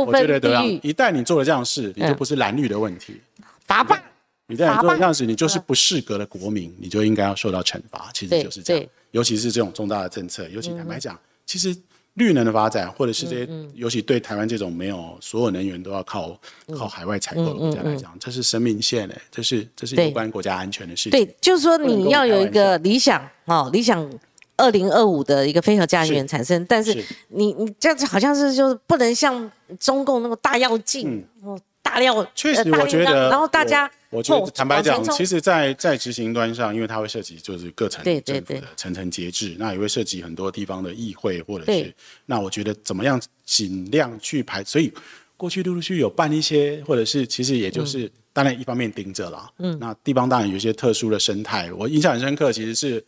一旦你做了这样事，你就嗯不是蓝绿的问题。罚办，一旦你做了这样子，你嗯就是不适格的国民，你就应该要受到惩罚。其对实就是这样，尤其是这种重大的政策，尤其坦白讲，其实绿能的发展，或者是这嗯些，尤其对台湾这种没有所有能源都要靠靠海外采购的国家来讲，这是生命线诶，这是这是有关国家安全的事情。对，就是说你要有一个理想哦，理想二零二五的一个非核家园是。产生，但是是。你你这样子好像是就是不能像中共那个大跃进哦，大料嗯确实，我觉得，然后大家我，我觉哦得坦白讲，其实在，在执行端上，因为它会涉及就是各层政府的层层节制，那也会涉及很多地方的议会或者是，那我觉得怎么样尽量去排，所以过去陆陆续续有办一些，或者是其实也就是、嗯当然一方面盯着啦，嗯，那地方当然有一些特殊的生态，我印象很深刻，其实是。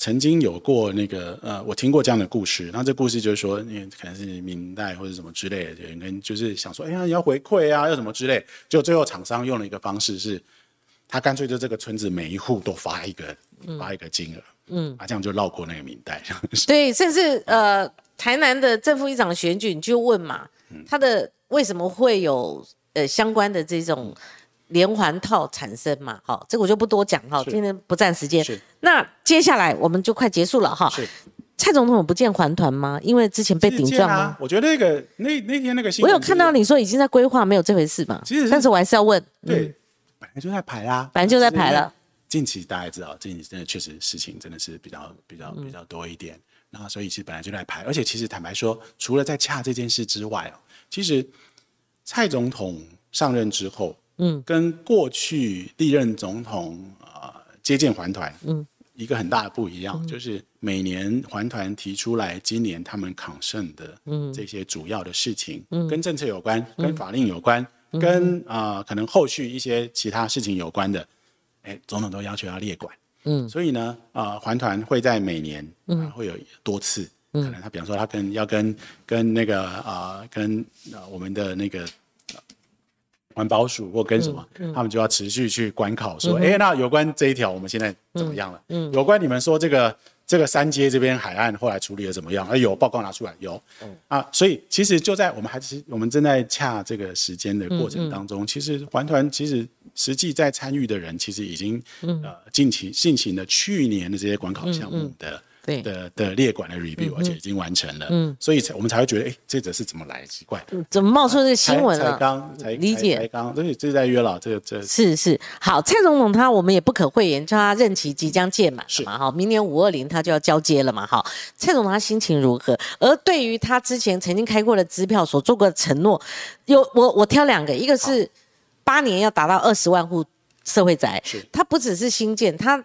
曾经有过那个呃，我听过这样的故事。那这故事就是说，因为可能是明代或者什么之类的，有人就是想说，哎呀，你要回馈啊，要什么之类。就最后厂商用了一个方式是，他干脆就这个村子每一户都发一个、发一个金额，嗯，啊，这样就绕过那个明代。对，甚至呃，台南的正副议长选举，你就问嘛，嗯他的为什么会有呃相关的这种连环套产生嘛？好，这个我就不多讲哈，今天不占时间是。那接下来我们就快结束了哈。蔡总统有不见还团吗？因为之前被顶撞吗啊？？我觉得那个那那天那个新闻，我有看到，你说已经在规划，没有这回事嘛？其实但是我还是要问，对，嗯本来就在排啦，本来就在排了。近期大家也知道，近期真的确实事情真的是比较比较嗯比较多一点。那所以其实本来就在排，而且其实坦白说，除了在洽这件事之外哦，其实蔡总统上任之后，嗯，跟过去历任总统呃接见环团，嗯，一个很大的不一样，就是每年环团提出来今年他们抗胜的这些主要的事情，嗯，跟政策有关，跟法令有关，跟啊、呃可能后续一些其他事情有关的，哎，总统都要求要列管。嗯，所以呢，啊，环团会在每年啊、会有多次，可能他比方说他跟要跟跟那个啊、跟呃我们的那个呃环保署或跟什么，他们就要持续去管考，说，哎、那有关这一条我们现在怎么样了？嗯，有关你们说这个这个三街这边海岸后来处理的怎么样？哎，有报告拿出来，有，啊，所以其实就在我们还是我们正在洽这个时间的过程当中，其实环团其实实际在参与的人，其实已经、呃近期进行了去年的这些管考项目的。对。的的列管的 review，、而且已经完成了，嗯，所以才我们才会觉得，哎，这则是怎么来？奇怪，怎么冒出这个新闻才才了？刚才理解。才才刚，这这在约了，这个这。是是，好，蔡总统他我们也不可讳言，就他任期即将届满了嘛，哈，明年五二零他就要交接了嘛，哈，蔡总统他心情如何？而对于他之前曾经开过的支票所做过的承诺，有我我挑两个，一个是八年要达到二十万户社会宅是，它不只是新建，它其实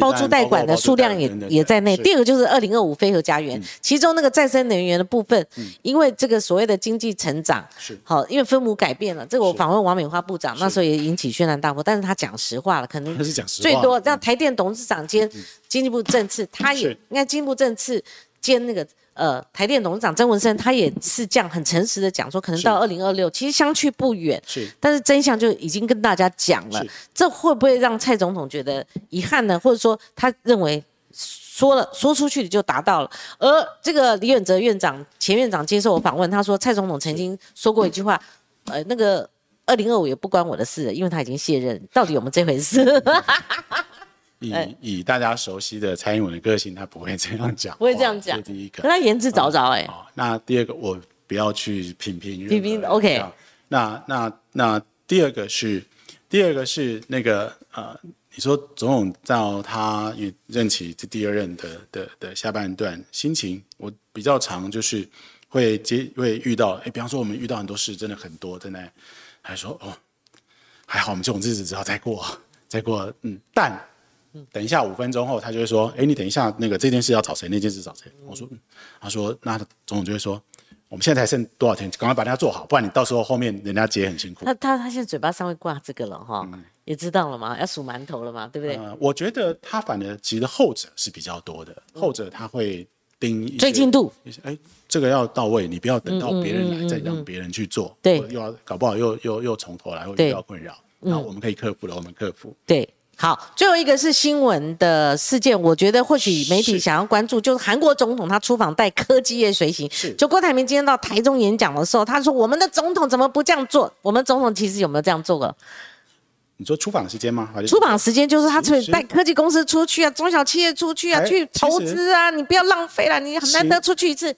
包租代管的数量也也在内。第二个就是二零二五飞核家园，其中那个再生能源的部分，因为这个所谓的经济成长，是。好，因为分母改变了，这个我访问王美花部长那时候也引起轩然大波，但是他讲实话了，可能最多让台电董事长兼经济部政次，他也是。应该经济部政次兼那个。呃，台电董事长曾文生他也是这样很诚实的讲说，可能到二零二六，其实相去不远。是但是真相就已经跟大家讲了，这会不会让蔡总统觉得遗憾呢？或者说他认为说了说出去就达到了？而这个李远哲院长前院长接受我访问，他说蔡总统曾经说过一句话，呃，那个二零二五也不关我的事了，因为他已经卸任，到底有没有这回事？以哎以大家熟悉的蔡英文的个性，他不会这样讲话，不会这样讲第一个可。他言之凿凿哎，哦，那第二个我不要去评评任何批评人 OK 那那那第二个是第二个是那个呃，你说总统到他因为任期这第二任的的的下半段心情，我比较常就是会接会遇到，哎，比方说我们遇到很多事，真的很多，真的还说哦，还好我们这种日子只要再过再过，嗯，但。等一下，五分钟后，他就会说：“哎，你等一下，那个这件事要找谁？那件事找谁？”我说：“嗯。”他说：“那总统就会说，我们现在才剩多少天，赶快把它做好，不然你到时候后面人家接很辛苦。他他他现在嘴巴上会挂这个了哈，也知道了嘛，要数馒头了嘛，对不对？呃，我觉得他反而其实后者是比较多的，后者他会盯一些追进度，哎，这个要到位，你不要等到别人来再让别人去做，对又要搞不好又又又从头来，会对遇到困扰。那我们可以克服的，我们克服。对。好，最后一个是新闻的事件，我觉得或许媒体想要关注，就是韩国总统他出访带科技业随行。是就郭台铭今天到台中演讲的时候，他说：“我们的总统怎么不这样做？我们总统其实有没有这样做过？你说出访时间吗？出访时间就是他其实带科技公司出去啊，中小企业出去啊，哎去投资啊，你不要浪费了，你很难得出去一次。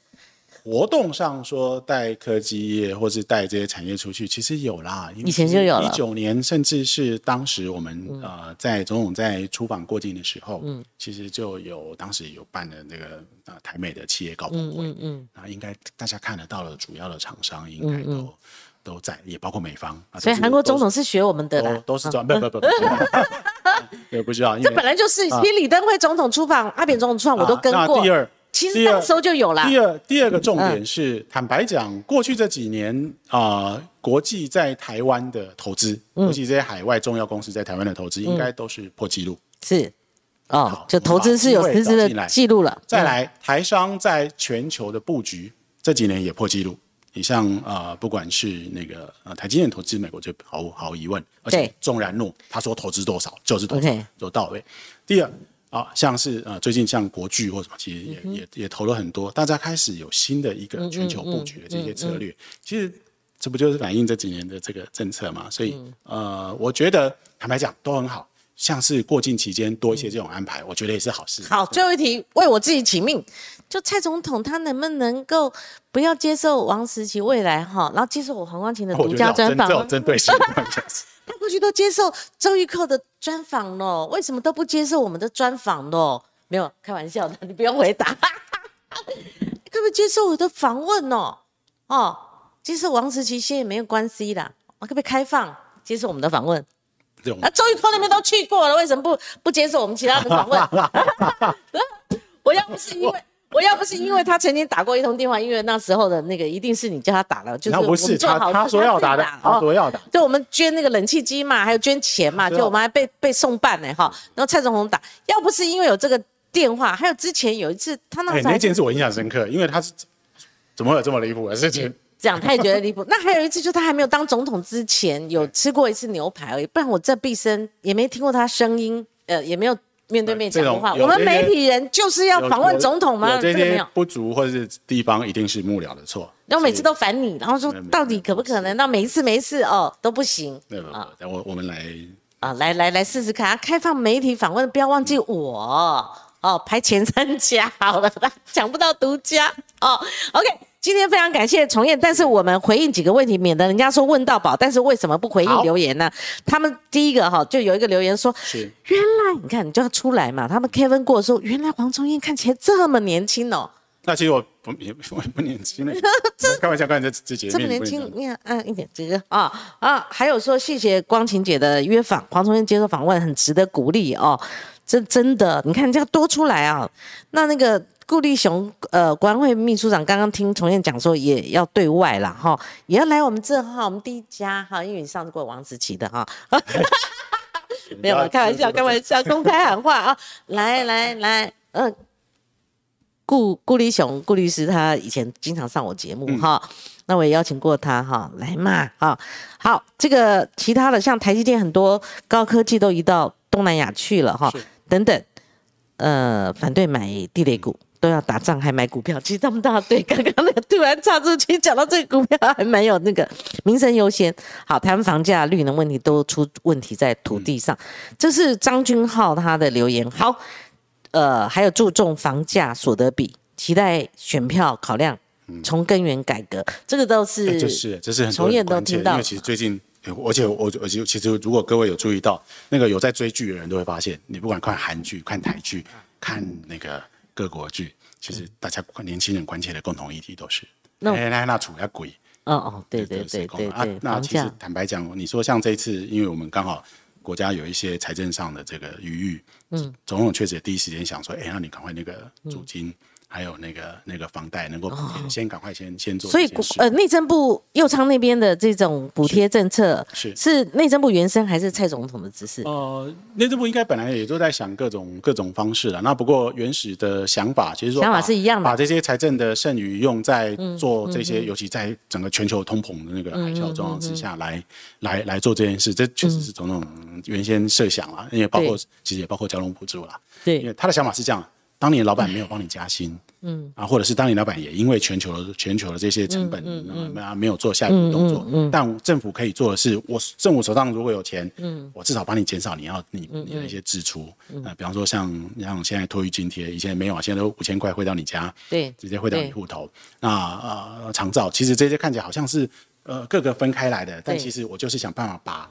活动上说带科技业或是带这些产业出去，其实有啦，以前就有了嗯一九年，甚至是当时我们、呃在总统在出访过境的时候，嗯，其实就有当时有办的那个呃台美的企业高峰会，嗯嗯，那应该大家看得到的主要的厂商应该都、都在，也包括美方，所以韩国总统是学我们的啦。都是专，不不不不，也，不需要，因为这本来就是，李登辉总统出访、阿扁总统出访，我都跟啊过那。第二。其实时候就有了。第二，第二个重嗯点是，坦白讲，过去这几年啊、呃国际在台湾的投资，嗯尤其这些海外重要公司在台湾的投资，应该都是破纪录。是，哦，就投资是有实质的记录了。再来，台商在全球的布局这几年也破纪录。你像呃，不管是那个呃台积电投资美国，就毫无毫无疑问，而且对纵然诺他说投资多少就是多少都到位。第二啊，像是呃最近像国巨或什么，其实也、嗯也也投了很多，大家开始有新的一个全球布局的这些策嗯略，其实这不就是反映这几年的这个政策嘛？所以、嗯呃，我觉得坦白讲都很好。像是过境期间多一些这种安排，我觉得也是好事。好，最后一题，为我自己起命，就蔡总统他能不能够不要接受王石奇未来哈，然后接受我黄光琴的独家专访有针对性。他过去都接受周玉蔻的专访咯，为什么都不接受我们的专访咯？没有开玩笑的，你不用回答。可不可以接受我的访问哦？哦，接受王石奇先也没有关系啦，我可不可以开放接受我们的访问？啊，周玉蔻那边都去过了，为什么不不接受我们其他的访问？我要不是因为。我要不是因为他曾经打过一通电话，因为那时候的那个一定是你叫他打了，就是不是他他说要打的，他说要打。就我们捐那个冷气机嘛，还有捐钱嘛，就我们还被被送办呢哈。然后蔡总统打，要不是因为有这个电话，还有之前有一次他那那件事我印象深刻，因为他是怎么会有这么离谱的事情？这样，他也觉得离谱。那还有一次，就他还没有当总统之前，有吃过一次牛排而已，不然我这毕生也没听过他声音，呃，也没有面对面讲的话。我们媒体人就是要访问总统吗？有这些。不足或者是地方，一定是幕僚的错。然后每次都烦你，然后说没有没有到底可不可能？那每一次每一次哦都不行对不啊对？我我们来啊！来来来试试看，啊开放媒体访问，不要忘记我哦，排前三家好了，抢不到独家哦。OK，今天非常感谢重燕，但是我们回应几个问题，免得人家说问到宝，但是为什么不回应留言呢？他们第一个哈，就有一个留言说，是原来你看你就要出来嘛。他们 Kevin 过说，原来黄重燕看起来这么年轻哦，那其实我不也我也不年轻了，开玩笑，刚才这这节这么年轻，你看，嗯，一点这个啊啊，还有说谢谢光晴姐的约访，黄崇燕接受访问很值得鼓励哦，这真的，你看这样多出来啊，那那个。顾立雄，呃，国安会秘书长刚刚听崇燕讲说，也要对外啦，哈，也要来我们这哈，我们第一家哈，因为你上次过王子琪的哈，没有了，开玩笑，开玩笑，公开喊话啊！来来来，嗯、顾顾立雄顾律师，他以前经常上我节目哈，那我也邀请过他哈，来嘛哈。好，这个其他的像台积电很多高科技都移到东南亚去了哈，等等，呃，反对买地雷股，都要打仗还买股票，其实他们大对刚刚那个突然插出去讲到这个股票还蛮有那个民生优先。好，台湾房价、绿能问题都出问题在土地上，这是张君浩他的留言。好，呃，还有注重房价所得比，期待选票考量，从根源改革，这个都是就是这是很从业都听到，因为其实最近。而且我我其实如果各位有注意到，那个有在追剧的人都会发现，你不管看韩剧、看台剧、看那个各国剧，其实大家年轻人关切的共同议题都是，那那那处在鬼。哦哦，对对对对啊，那其实坦白讲，你说像这一次，因为我们刚好国家有一些财政上的这个余裕，嗯，总统确实也第一时间想说，哎，那你赶快那个租金。还有那个那个房贷能够先赶快先先做，所以呃内政部右昌那边的这种补贴政策是。是内政部原生还是蔡总统的指示？呃，内政部应该本来也都在想各种各种方式了。那不过原始的想法其实说想法是一样的，把这些财政的剩余用在做这些，尤其在整个全球通膨的那个海啸状况之下来来来做这件事，这确实是总统原先设想了，因为包括其实也包括交通补助了。对，因为他的想法是这样。当年老板没有帮你加薪，嗯。啊，或者是当年老板也因为全球的全球的这些成本啊没有做下一步动作。嗯，但政府可以做的是，我政府手上如果有钱，嗯，我至少帮你减少你要你你的一些支出，啊，比方说像像现在托育津贴，以前没有啊，现在都五千块汇到你家，对，直接汇到你户头。那呃长照，其实这些看起来好像是呃各个分开来的，但其实我就是想办法把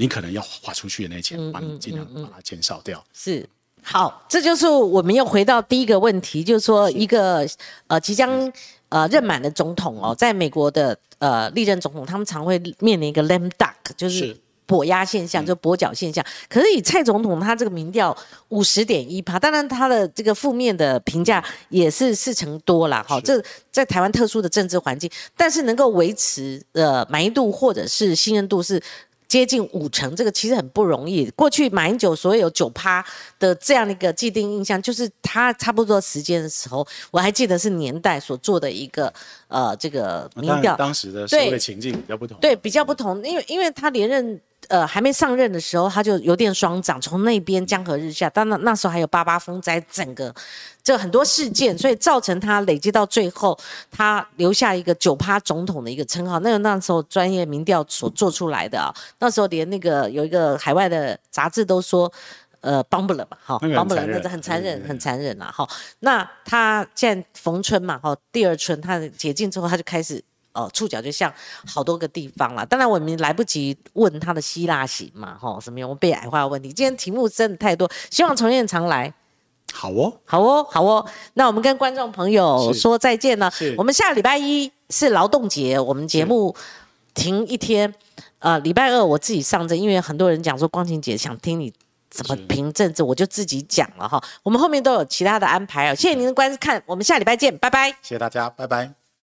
你可能要花出去的那钱，帮你尽量把它减少掉，是。好，这就是我们又回到第一个问题，就是说一个呃即将呃任满的总统哦，在美国的呃历任总统，他们常会面临一个 lame duck，就是跛鸭现象，就跛脚现象。可是以蔡总统他这个民调五十点一趴，当然他的这个负面的评价也是四成多啦。哈，这在台湾特殊的政治环境，但是能够维持呃满意度或者是信任度是。接近五成，这个其实很不容易。过去马英九所有九趴的这样的一个既定印象，就是他差不多时间的时候，我还记得是年代所做的一个呃这个民调，当时的社会情境比较不同，对比较不同，因为因为他连任。呃，还没上任的时候，他就有点双涨，从那边江河日下。当然那时候还有八八风灾，整个这很多事件，所以造成他累积到最后，他留下一个九趴总统的一个称号。那个那时候专业民调所做出来的啊，那时候连那个有一个海外的杂志都说，呃，帮不了嘛？哈，帮不了，那是很残忍，很残忍啊！哈，那他现在逢春嘛，哈，第二春，他解禁之后，他就开始。哦，触角就像好多个地方了。当然，我们来不及问他的希腊型嘛，哈，什么有被矮化的问题。今天题目真的太多，希望重现常来。好哦，好哦，好哦。那我们跟观众朋友说再见了。我们下礼拜一是劳动节，我们节目停一天。呃，礼拜二我自己上阵，因为很多人讲说光晴姐想听你怎么评政治，我就自己讲了哈。我们后面都有其他的安排哦。谢谢您的观看，我们下礼拜见，拜拜。谢谢大家，拜拜。